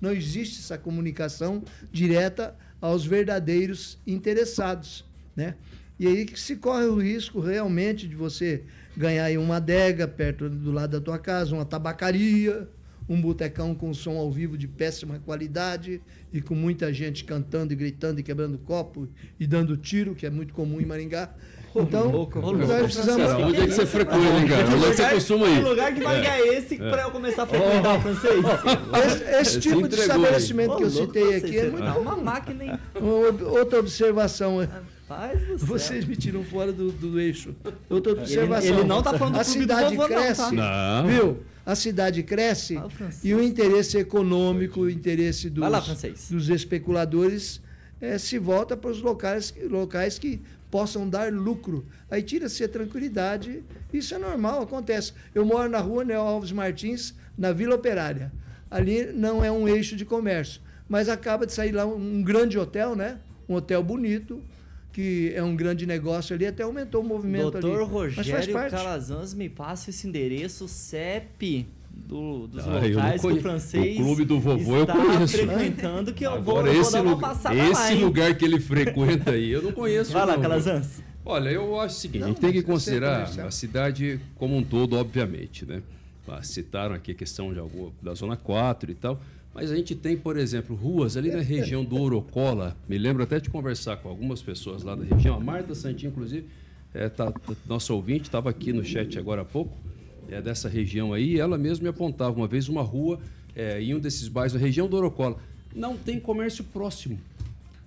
Não existe essa comunicação direta aos verdadeiros interessados, né? E aí que se corre o risco realmente de você ganhar aí uma adega perto do lado da tua casa, uma tabacaria, um botecão com som ao vivo de péssima qualidade e com muita gente cantando e gritando e quebrando copo e dando tiro, que é muito comum em Maringá. Então, louco, nós louco. precisamos... Onde é que você frequenta, hein, cara? Onde é que você costuma Que ir? lugar de Maringá é esse para eu começar a frequentar o francês? Esse, esse Se tipo de estabelecimento Ô, que eu citei aqui é muito uma máquina, hein? Outra observação. É, Paz do céu. Vocês me tiram fora do, do eixo. Outra Ele, observação. ele não tá falando do A clube do cidade vovô, cresce. não, tá? Não. Viu? a cidade cresce Ah, o e o interesse econômico, o interesse dos, lá, dos especuladores eh, se volta para os locais, locais que possam dar lucro. Aí tira-se a tranquilidade. Isso é normal, acontece. Eu moro na rua Neo Alves Martins, na Vila Operária. Ali não é um eixo de comércio, mas acaba de sair lá um, um grande hotel, né? Um hotel bonito, que é um grande negócio ali, até aumentou o movimento Doutor ali. Rogério. Calazans me passa esse endereço CEP do, dos Ah, eu locais que o francês o clube do vovô eu está conheço. frequentando que eu vou, Agora, eu vou esse, dar uma lugar, passada lá, esse hein? lugar que ele frequenta aí, eu não conheço. Vai lá. Calazans. Olha, eu acho o seguinte, Não, a gente tem que é considerar comercial. a cidade como um todo, obviamente, né? Ah, citaram aqui a questão de alguma, da Zona 4 e tal, mas a gente tem, por exemplo, ruas ali na região do Orocola, me lembro até de conversar com algumas pessoas lá da região, a Marta Santinho, inclusive, é, tá, nossa ouvinte, estava aqui no chat agora há pouco, é dessa região aí, ela mesma me apontava uma vez uma rua é, em um desses bairros da região do Orocola. Não tem comércio próximo.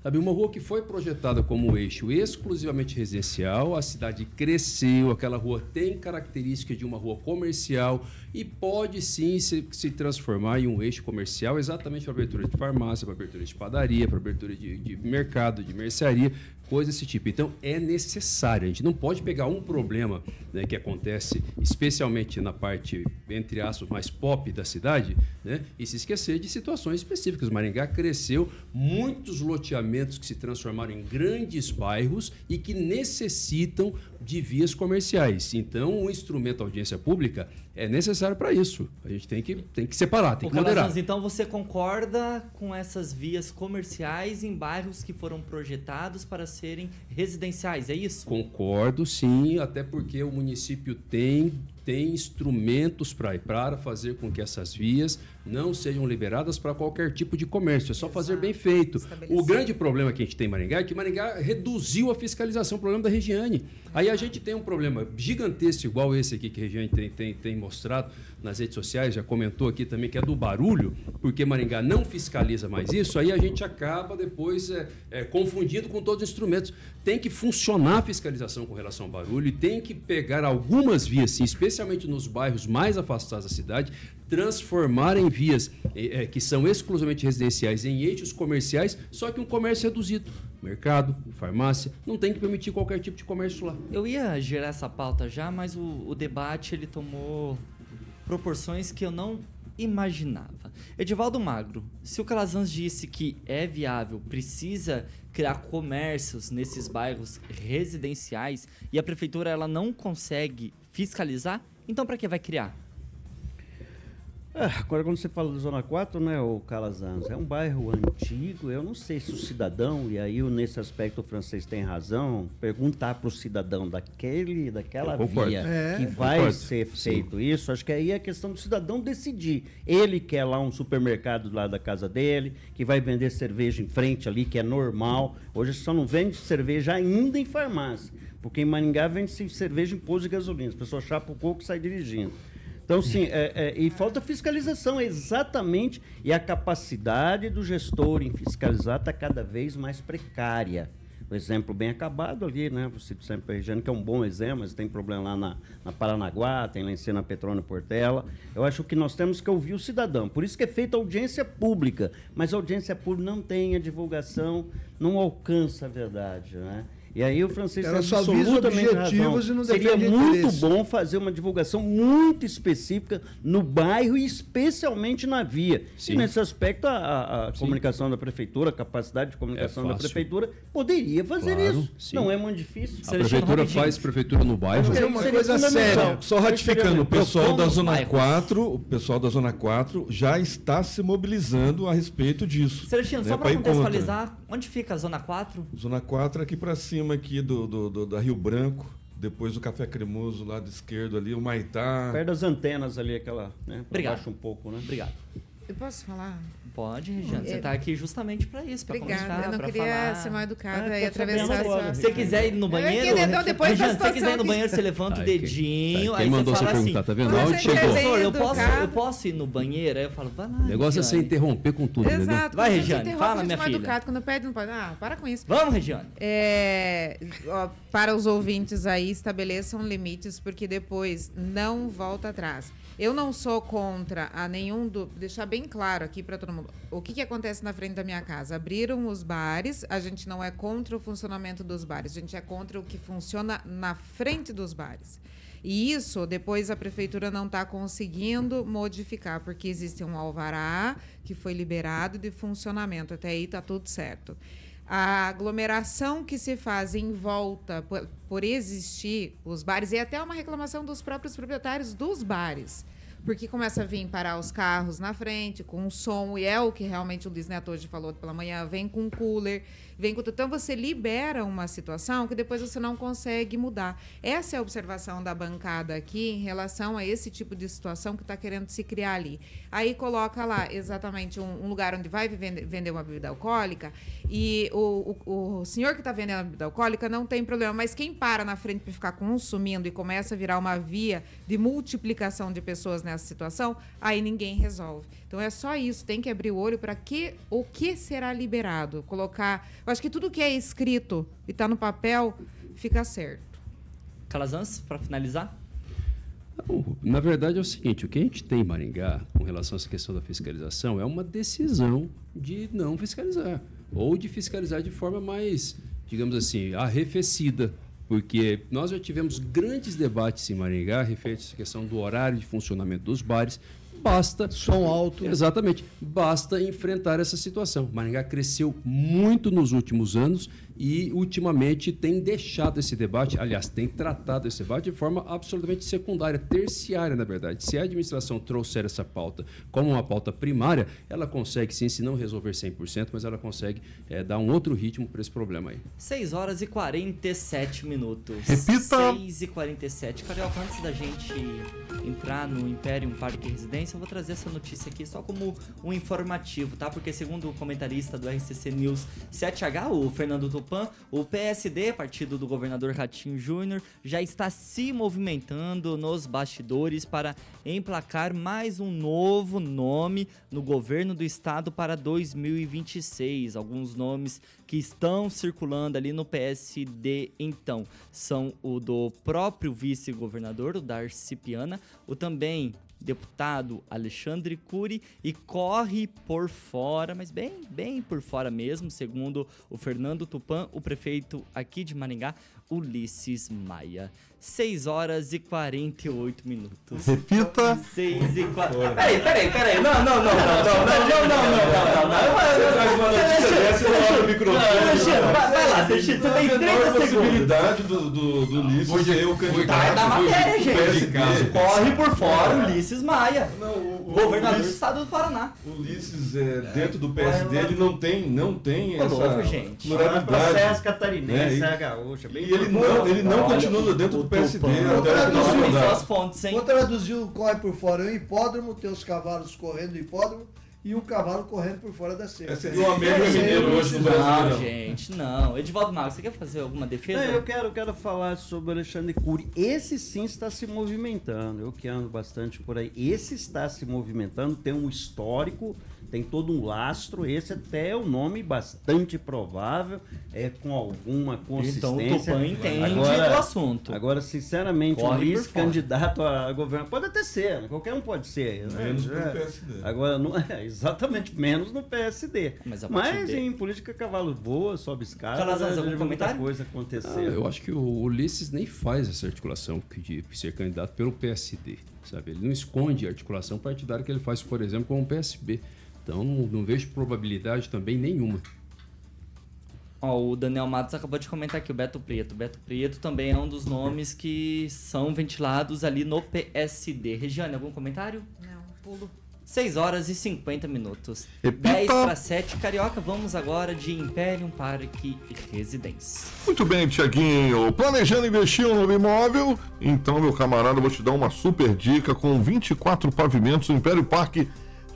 Sabe, uma rua que foi projetada como um eixo exclusivamente residencial, a cidade cresceu, aquela rua tem características de uma rua comercial e pode sim se, se transformar em um eixo comercial exatamente para abertura de farmácia, para abertura de padaria, para abertura de, de mercado, de mercearia, coisa desse tipo. Então é necessário, a gente não pode pegar um problema né, que acontece especialmente na parte, entre aspas, mais pop da cidade, né, e se esquecer de situações específicas. Maringá cresceu, muitos loteamentos que se transformaram em grandes bairros e que necessitam de vias comerciais. Então, o instrumento audiência pública é necessário para isso. A gente tem que, tem que separar, tem Ô, que moderar. Calazans, então você concorda com essas vias comerciais em bairros que foram projetados para serem residenciais, é isso? Concordo, sim, até porque o município tem, tem instrumentos para fazer com que essas vias não sejam liberadas para qualquer tipo de comércio. É só fazer bem feito. O grande problema que a gente tem em Maringá é que Maringá reduziu a fiscalização, o problema da Regiane. Aí a gente tem um problema gigantesco, igual esse aqui que a Regiane tem, tem, tem mostrado nas redes sociais, já comentou aqui também, que é do barulho, porque Maringá não fiscaliza mais isso, aí a gente acaba depois é, é, confundindo com todos os instrumentos. Tem que funcionar a fiscalização com relação ao barulho e tem que pegar algumas vias, sim, especialmente nos bairros mais afastados da cidade, transformar em vias eh, eh, que são exclusivamente residenciais em eixos comerciais, só que um comércio reduzido. Mercado, farmácia, não tem que permitir qualquer tipo de comércio lá. Eu ia gerar essa pauta já, mas o, o debate ele tomou proporções que eu não imaginava. Edivaldo Magro, se o Calazans disse que é viável, precisa criar comércios nesses bairros residenciais e a prefeitura ela não consegue fiscalizar, então para que vai criar? Ah, agora, quando você fala da Zona 4, né, o Calazans, é um bairro antigo. Eu não sei se o cidadão, e aí nesse aspecto o francês tem razão, perguntar para o cidadão daquele, daquela via É, que vai concordo. ser feito isso, acho que aí é questão do cidadão decidir. Ele quer lá um supermercado lá da casa dele, que vai vender cerveja em frente ali, que é normal. Hoje só não vende cerveja ainda em farmácia, porque em Maringá vende cerveja em posto de gasolina. As pessoas chapam o coco e saem dirigindo. Então, sim, é, é, e falta fiscalização, exatamente, e a capacidade do gestor em fiscalizar está cada vez mais precária. O exemplo bem acabado ali, né? Você sempre Regiane, que é um bom exemplo, mas tem problema lá na, na Paranaguá, tem lá em cima Petrônio Portela. Eu acho que nós temos que ouvir o cidadão. Por isso que é feita audiência pública, mas a audiência pública não tem a divulgação, não alcança a verdade, né? E aí o francês Ela tem absolutamente objetivos razão. e não Seria muito interesses. bom fazer uma divulgação muito específica no bairro e especialmente na via. Sim. E nesse aspecto, a- a, a comunicação da prefeitura, a capacidade de comunicação da É fácil. prefeitura, poderia fazer Claro, isso. sim. Não é muito difícil. A prefeitura faz prefeitura no bairro. Mas é uma coisa séria. Só ratificando, o pessoal da Zona bairros. 4, o pessoal da Zona 4 já está se mobilizando a respeito disso. Celestino, né, só para contra. contextualizar, onde fica a Zona 4? Zona 4 aqui para cima aqui do, do, do- da Rio Branco, depois do Café Cremoso, lado esquerdo ali, o Maitá. Perto das antenas ali, aquela. Né, Obrigado. baixo um pouco, né? Obrigado. Eu posso falar? Pode, Regiane, você está aqui justamente para isso, para Obrigada. comentar, Eu não queria falar. ser mal educada Ah, e atravessar a. Se você quiser ir no banheiro, querer, não, depois Regiane, se você quiser ir no banheiro, você levanta o Ai, quem- dedinho, aí mandou você fala assim, perguntar, tá vendo? Onde chegou? Professor, eu posso, eu posso ir no banheiro? Aí eu falo, vai lá. O negócio é você interromper com tudo, entendeu? Exato. Vai, a gente Regiane, fala, minha é mal filha. educado, Quando pede, não pode. Ah, para com isso. Vamos, Regiane. É, ó, para os ouvintes aí, estabeleçam limites, porque depois não volta atrás. Eu não sou contra a nenhum do. Deixar bem claro aqui para todo mundo. O que, que acontece na frente da minha casa? Abriram os bares, a gente não é contra o funcionamento dos bares, a gente é contra o que funciona na frente dos bares. E isso depois a prefeitura não está conseguindo modificar, porque existe um alvará que foi liberado de funcionamento. Até aí está tudo certo. A aglomeração que se faz em volta por, por existir os bares, e até uma reclamação dos próprios proprietários dos bares porque começa a vir parar os carros na frente com som, e é o que realmente o Luiz Neto hoje falou pela manhã, vem com cooler, vem com. Então você libera uma situação que depois você não consegue mudar. Essa é a observação da bancada aqui em relação a esse tipo de situação que está querendo se criar ali. Aí coloca lá exatamente um, um lugar onde vai vender, vender, uma bebida alcoólica e o, o, o senhor que está vendendo a bebida alcoólica não tem problema, mas quem para na frente para ficar consumindo e começa a virar uma via de multiplicação de pessoas nessa situação, aí ninguém resolve. Então é só isso, tem que abrir o olho para que o que será liberado, colocar. Eu acho que tudo que é escrito e está no papel fica certo. Calazans, para finalizar? Na verdade é o seguinte, o que a gente tem em Maringá com relação a essa questão da fiscalização é uma decisão de não fiscalizar ou de fiscalizar de forma mais, digamos assim, arrefecida, porque nós já tivemos grandes debates em Maringá referente essa questão do horário de funcionamento dos bares. Basta. Som alto. Exatamente. Basta enfrentar essa situação. Maringá cresceu muito nos últimos anos e ultimamente tem deixado esse debate, aliás, tem tratado esse debate de forma absolutamente secundária, terciária, na verdade. Se a administração trouxer essa pauta como uma pauta primária, ela consegue sim, se não resolver 100%, mas ela consegue é, dar um outro ritmo para esse problema aí. 6 horas e 47 minutos. Repita! 6 e 47. Carioca, antes da gente entrar no Imperium Parque Residência, eu vou trazer essa notícia aqui só como um informativo, tá? Porque segundo o comentarista do RCC News 7H, o Fernando Tupan, o PSD, partido do governador Ratinho Júnior, já está se movimentando nos bastidores para emplacar mais um novo nome no governo do estado para 2026. Alguns nomes que estão circulando ali no PSD, então, são o do próprio vice-governador, o Darcy Piana, o também deputado Alexandre Cury e corre por fora, mas bem, bem por fora mesmo, segundo o Fernando Tupan, o prefeito aqui de Maringá, Ulisses Maia. 6 horas e 48 minutos. Repita. 6 e 4. Peraí, peraí, peraí. Não, não, não, não, não, não, não, não, não, não, não. Vai lá, você tem 30 segundos. possibilidade do, do, do Ulisses ser o candidato. Tá na matéria, gente. Corre por fora, Ulisses Maia. Não, o Governador do Ulisses- estado do Paraná. O Ulisses, é, dentro do PSD, ele não tem, não tem essa gente. pluralidade. processo catarinense, né? é a gaúcha. Bem E ele não, ele não Olha, continua dentro o do PSD o Tem mandato. suas fontes, hein? Vou traduzir o corre por fora. É um hipódromo, tem os cavalos correndo no hipódromo e o cavalo correndo por fora da cerca. Esse seria o América Mineiro hoje no Brasil. Não, gente, não. Edivaldo Mago, você quer fazer alguma defesa? Não, eu quero, quero falar sobre o Alexandre Cury. Esse sim está se movimentando. Eu que ando bastante por aí. Esse está se movimentando, tem um histórico, tem todo um lastro. Esse até é um nome bastante provável, é com alguma Então consistência. o Tupan entende Agora- do assunto. Agora, sinceramente, Corre o fora. candidato a governo pode até ser, né? qualquer um pode ser. né? Menos É. pro PSD. Agora, não, é, exatamente, menos no PSD. Mas partir Mas em política, cavalo voa, sobe escada, Calazans, algum já vi muita comentário? coisa Ah, acontecer. eu acho que o Ulisses nem faz essa articulação de ser candidato pelo PSD, sabe? Ele não esconde a articulação partidária que ele faz, por exemplo, com o PSB. Então, não, não vejo probabilidade também nenhuma. Ó, o Daniel Matos acabou de comentar aqui, o Beto Preto. O Beto Preto também é um dos nomes que são ventilados ali no PSD. Regiane, algum comentário? Não, pulo. 6 horas e 50 minutos. Repita. 10 para 7, Carioca. Vamos agora de Imperium Parque Residência. Muito bem, Tiaguinho. Planejando investir em um novo imóvel? Então, meu camarada, eu vou te dar uma super dica. Com 24 pavimentos, o Império Parque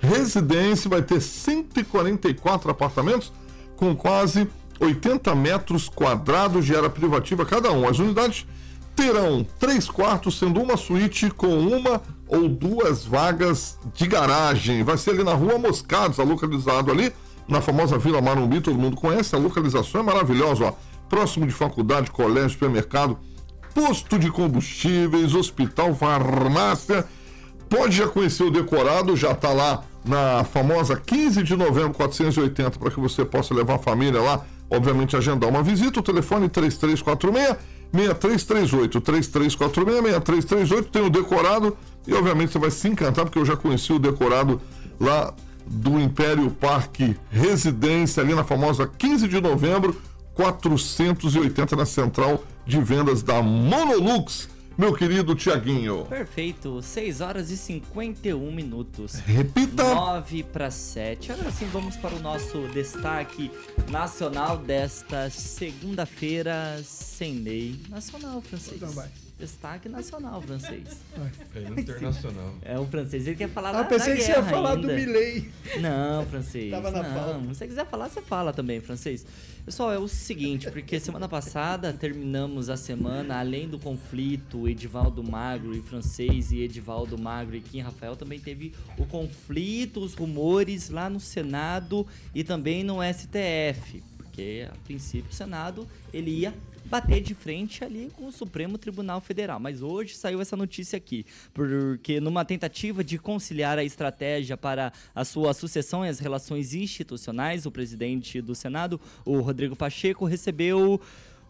Residência vai ter 144 apartamentos com quase 80 metros quadrados de área privativa cada um. As unidades terão três quartos, sendo uma suíte com uma ou duas vagas de garagem. Vai ser ali na rua Moscados, localizado ali na famosa Vila Marumbi, todo mundo conhece. A localização é maravilhosa, ó. Próximo de faculdade, colégio, supermercado, posto de combustíveis, hospital, farmácia. pode já conhecer o decorado, já está lá na famosa 15 de novembro 480 para que você possa levar a família lá, obviamente agendar uma visita. O telefone 3346 6338 3346 6338 tem o decorado e obviamente você vai se encantar porque eu já conheci o decorado lá do Império Parque Residência ali na famosa 15 de novembro 480 na central de vendas da Monolux meu querido Tiaguinho. Perfeito, 6 horas e 51 minutos. Repita! 9 para 7. Agora sim, vamos para o nosso destaque nacional desta segunda-feira sem lei. Nacional, francês. Então vai. Destaque nacional, francês. É internacional. É o francês, ele quer falar Ah, da, pensei da que você ia falar ainda. do Milley. Não, francês. Tava na não. pauta. Se você quiser falar, você fala também, francês. Pessoal, é o seguinte, porque semana passada terminamos a semana, além do conflito Edivaldo Magro e francês e Edivaldo Magro e Kim Rafael, também teve o conflito, os rumores lá no Senado e também no STF. Porque, a princípio, o Senado ele ia bater de frente ali com o Supremo Tribunal Federal. Mas hoje saiu essa notícia aqui, porque numa tentativa de conciliar a estratégia para a sua sucessão e as relações institucionais, o presidente do Senado, o Rodrigo Pacheco, recebeu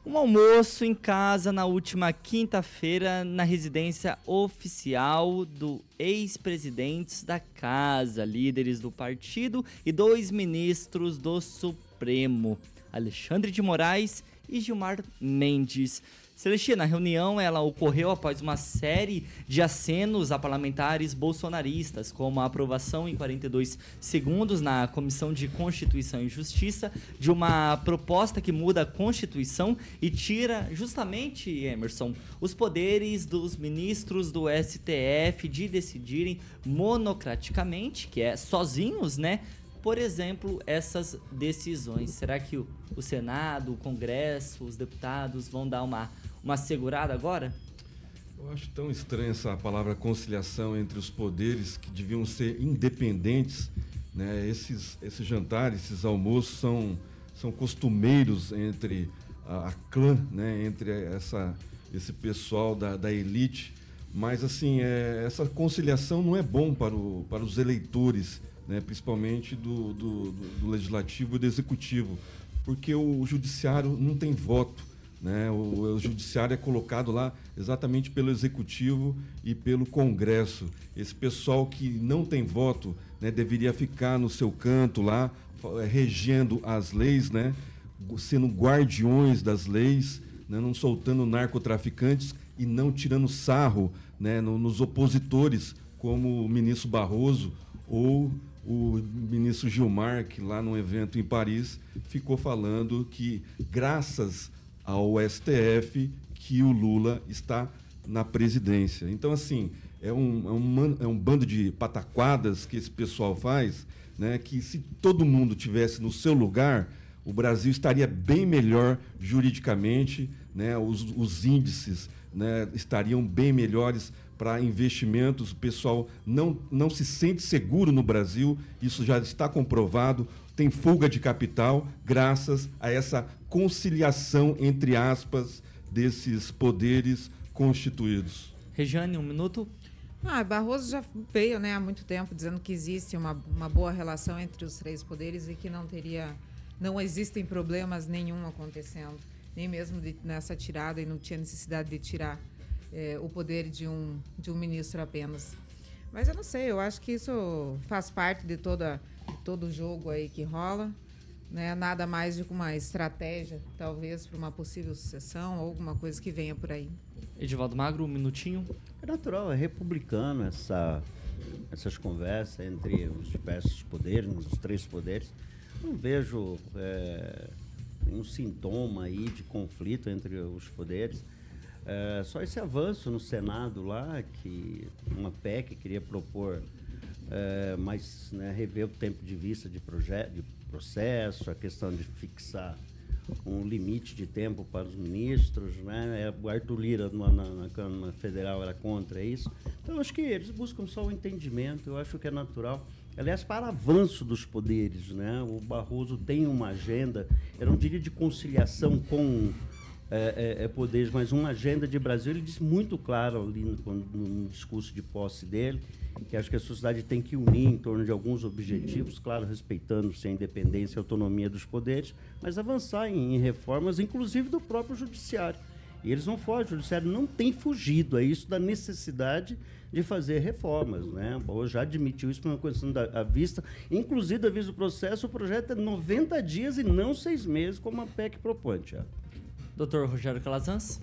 um almoço em casa na última quinta-feira na residência oficial do ex-presidentes da casa, líderes do partido e dois ministros do Supremo, Alexandre de Moraes e Gilmar Mendes. Celestina, a reunião ela ocorreu após uma série de acenos a parlamentares bolsonaristas, como a aprovação em 42 segundos na Comissão de Constituição e Justiça de uma proposta que muda a Constituição e tira justamente, Emerson, os poderes dos ministros do STF de decidirem monocraticamente, que é sozinhos, né? Por exemplo, essas decisões? Será que o, o Senado, o Congresso, os deputados vão dar uma, uma segurada agora? Eu acho tão estranha essa palavra conciliação entre os poderes que deviam ser independentes. Né? Esses, esses jantares, esses almoços são, são costumeiros entre a, a clã, né? entre essa, esse pessoal da, da elite. Mas, assim, é, essa conciliação não é bom para, o, para os eleitores né, principalmente do, do, do, legislativo e do executivo, porque o judiciário não tem voto. Né? O, o, judiciário é colocado lá exatamente pelo executivo e pelo Congresso. Esse pessoal que não tem voto né, deveria ficar no seu canto lá, regendo as leis, né? sendo guardiões das leis, né? não soltando narcotraficantes e não tirando sarro né? nos opositores, como o ministro Barroso ou o ministro Gilmar, que lá num evento em Paris, ficou falando que, graças ao STF, que o Lula está na presidência. Então, assim, é um, é um, é um bando de pataquadas que esse pessoal faz, né, que se todo mundo tivesse no seu lugar, o Brasil estaria bem melhor juridicamente, né, os, os índices né, estariam bem melhores para investimentos. O pessoal não, não se sente seguro no Brasil, isso já está comprovado. Tem fuga de capital graças a essa conciliação, entre aspas, desses poderes constituídos. Regiane, um minuto. Ah, Barroso já veio né, há muito tempo dizendo que existe uma, uma boa relação entre os três poderes e que não teria, não existem problemas nenhum acontecendo, nem mesmo de, nessa tirada e não tinha necessidade de tirar é, o poder de um, de um ministro apenas. Mas eu não sei, eu acho que isso faz parte de, toda, de todo o jogo aí que rola. Né? Nada mais do que uma estratégia, talvez, para uma possível sucessão ou alguma coisa que venha por aí. Edivaldo Magro, um minutinho. É natural, é republicano essa, essas conversas entre os diversos poderes, os três poderes. Não vejo é, nenhum sintoma aí de conflito entre os poderes. É, só esse avanço no Senado lá, que uma PEC queria propor é, mais, né, rever o tempo de vista de, de processo, a questão de fixar um limite de tempo para os ministros, né? É, o Arthur Lira na, na, na Câmara Federal era contra isso. Então, acho que eles buscam só o entendimento, eu acho que é natural. Aliás, para avanço dos poderes, né? O Barroso tem uma agenda, eu não diria de conciliação com é, é, é poderes, mas uma agenda de Brasil. Ele disse muito claro ali no, no discurso de posse dele que acho que a sociedade tem que unir em torno de alguns objetivos, claro, respeitando-se a independência e a autonomia dos poderes, mas avançar em, em reformas, inclusive do próprio judiciário. E eles não fogem, o judiciário não tem fugido, é isso da necessidade de fazer reformas. Né? O já admitiu isso por uma questão da vista. Inclusive, da vista do processo, o projeto é 90 dias e não seis meses, como a PEC propõe, Tiago. Doutor Rogério Calazans?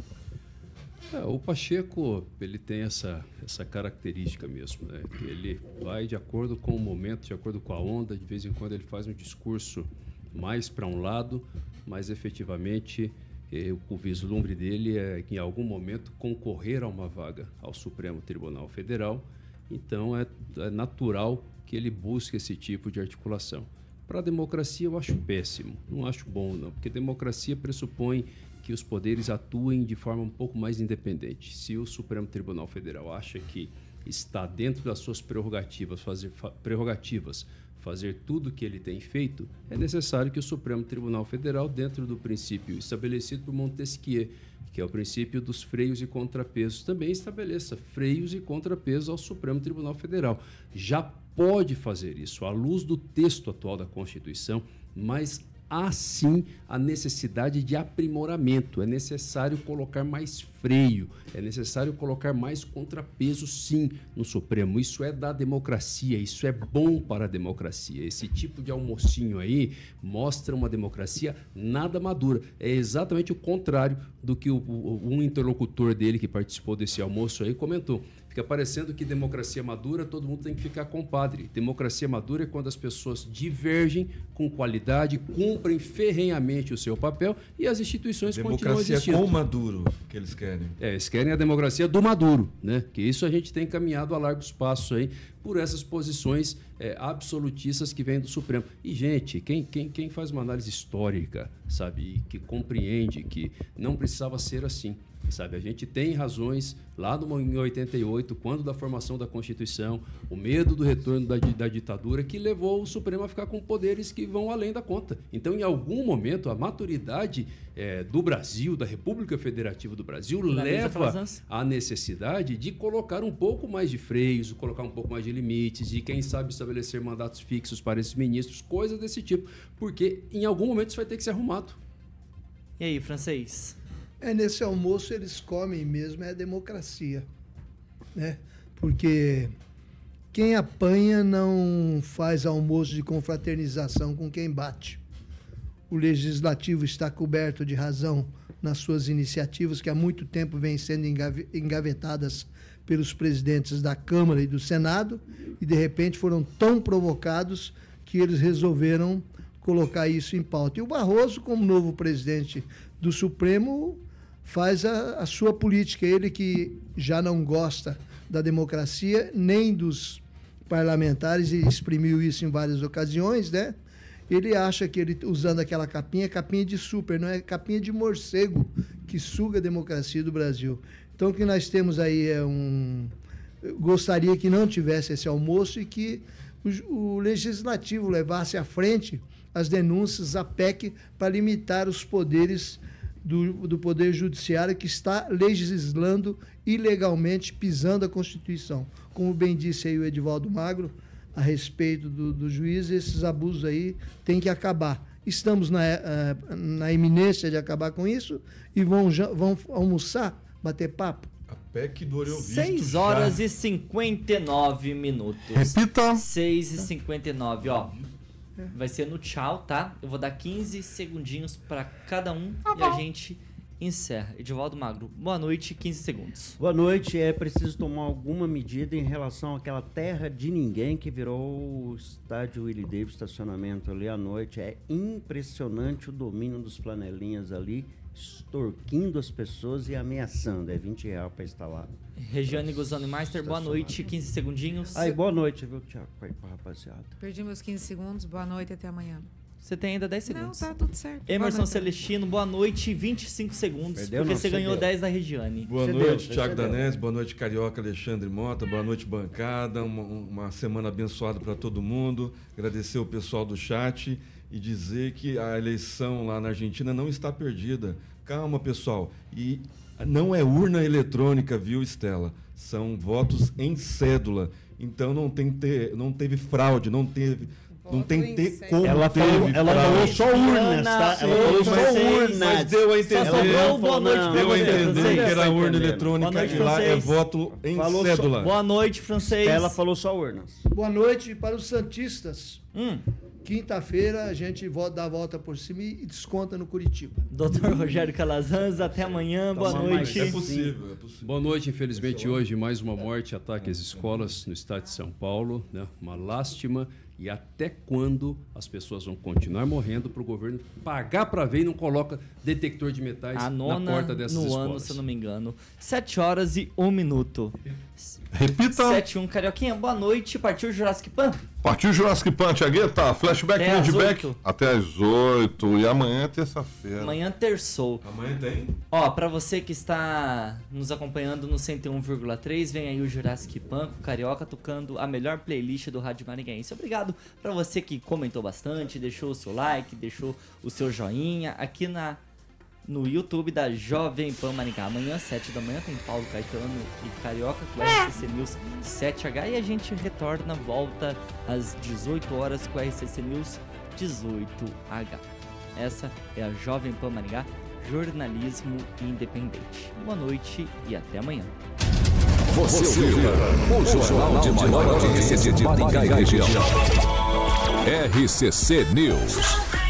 É, o Pacheco ele tem essa, essa característica mesmo, né? Que ele vai de acordo com o momento, de acordo com a onda, de vez em quando ele faz um discurso mais para um lado, mas efetivamente eh, o vislumbre dele é em algum momento concorrer a uma vaga ao Supremo Tribunal Federal. Então é, é natural que ele busque esse tipo de articulação. Para a democracia eu acho péssimo, não acho bom não, porque democracia pressupõe que os poderes atuem de forma um pouco mais independente. Se o Supremo Tribunal Federal acha que está dentro das suas prerrogativas fazer, fa, prerrogativas fazer tudo o que ele tem feito, é necessário que o Supremo Tribunal Federal, dentro do princípio estabelecido por Montesquieu, que é o princípio dos freios e contrapesos, também estabeleça freios e contrapesos ao Supremo Tribunal Federal. Já pode fazer isso à luz do texto atual da Constituição, mas há sim a necessidade de aprimoramento, é necessário colocar mais freio, é necessário colocar mais contrapeso sim no Supremo. Isso é da democracia, isso é bom para a democracia. Esse tipo de almocinho aí mostra uma democracia nada madura. É exatamente o contrário do que o, o, um interlocutor dele que participou desse almoço aí comentou. Fica parecendo que democracia madura todo mundo tem que ficar compadre. Democracia madura é quando as pessoas divergem com qualidade, cumprem ferrenhamente o seu papel e as instituições democracia continuam existindo. Democracia com Maduro que eles querem. É, eles querem a democracia do Maduro, né? Que isso a gente tem caminhado a largos passos aí por essas posições é, absolutistas que vêm do Supremo. E, gente, quem, quem, quem faz uma análise histórica, sabe, que compreende que não precisava ser assim sabe? A gente tem razões lá no, em 88, quando da formação da Constituição, o medo do retorno da, da ditadura que levou o Supremo a ficar com poderes que vão além da conta. Então, em algum momento, a maturidade é, do Brasil, da República Federativa do Brasil, leva à necessidade de colocar um pouco mais de freios, colocar um pouco mais de limites, e quem sabe estabelecer mandatos fixos para esses ministros, coisas desse tipo, porque em algum momento isso vai ter que ser arrumado. E aí, francês? É, nesse almoço eles comem mesmo, é a democracia. Né? Porque quem apanha não faz almoço de confraternização com quem bate. O legislativo está coberto de razão nas suas iniciativas, que há muito tempo vêm sendo engavetadas pelos presidentes da Câmara e do Senado, e de repente foram tão provocados que eles resolveram colocar isso em pauta. E o Barroso, como novo presidente do Supremo, faz a, a sua política. Ele que já não gosta da democracia nem dos parlamentares e exprimiu isso em várias ocasiões, né? Ele acha que ele usando aquela capinha, capinha de super, não é capinha de morcego que suga a democracia do Brasil. Então o que nós temos aí é um gostaria que não tivesse esse almoço e que o, o legislativo levasse à frente as denúncias à PEC para limitar os poderes do, do Poder Judiciário que está legislando ilegalmente, pisando a Constituição. Como bem disse aí o Edivaldo Magro, a respeito do, do juiz, esses abusos aí têm que acabar. Estamos na, eh, na iminência de acabar com isso e vão, vão almoçar, bater papo. A PEC do Oreo 6 horas já. e 59 minutos. Repita. 6 e 59, ó. Vai ser no tchau, tá? Eu vou dar 15 segundinhos para cada um tá e a gente encerra. Edivaldo Magro, boa noite, 15 segundos. Boa noite. É preciso tomar alguma medida em relação àquela terra de ninguém que virou o estádio Willie Davis estacionamento ali à noite. É impressionante o domínio dos flanelinhas ali extorquindo as pessoas e ameaçando. É 20 reais para instalar. Regiane Guzani Meister, boa noite, 15 segundinhos. Aí, boa noite, viu, Tiago, rapaziada. Perdi meus 15 segundos, boa noite, até amanhã. Você tem ainda 10 segundos. Não, tá tudo certo. Emerson boa Celestino, boa noite, 25 segundos, Perdeu, porque não, você ganhou 10 da Regiane. Boa noite, Tiago Danese, boa noite, Carioca Alexandre Mota, boa noite, bancada, uma, uma semana abençoada para todo mundo. Agradecer o pessoal do chat e dizer que a eleição lá na Argentina não está perdida. Calma, pessoal. E não é urna eletrônica, viu, Estela? São votos em cédula. Então não, tem ter, não teve fraude, não teve. Não tem ter como ela falou, ela falou só urnas, tá? Ela falou só urnas. Mas deu a entender. Só sobrou boa noite pra Deu a entender francês. que era urna Boa eletrônica noite, e lá é francês. voto em Falou só- cédula. Boa noite, francês. Ela falou só urnas. Boa noite para os Santistas. Hum, Quinta-feira a gente dá a volta por cima e desconta no Curitiba. Dr. Rogério Calazans, até amanhã, boa Toma noite. mais. É possível, é possível. Boa noite, infelizmente hoje mais uma morte, ataque às escolas no estado de São Paulo, né? Uma lástima. E até quando as pessoas vão continuar morrendo para o governo pagar para ver e não coloca detector de metais A na porta dessas no escolas? ano, se eu não me engano. 7 horas e 1 minuto. Repita. 7 e 1, Carioquinha, boa noite. Partiu Jurassic Pan? Partiu Jurassic Pan, Tiagueta. Flashback, Até às feedback. Até às 8. E amanhã é terça-feira. Amanhã terçou. Amanhã tem. Ó, pra você que está nos acompanhando no 101,3, vem aí o Jurassic Pan, com o Carioca tocando a melhor playlist do Rádio Maringaense. Obrigado pra você que comentou bastante, deixou o seu like, deixou o seu joinha aqui na no YouTube da Jovem Pan Maringá. Amanhã, 7 da manhã, tem Paulo Caetano e Carioca com a RCC News 7H e a gente retorna, volta às 18 horas com a RCC News 18H. Essa é a Jovem Pan Maringá, jornalismo independente. Boa noite e até amanhã. Você ouviu o jornal de maior audiência de Maringá e região. RCC News.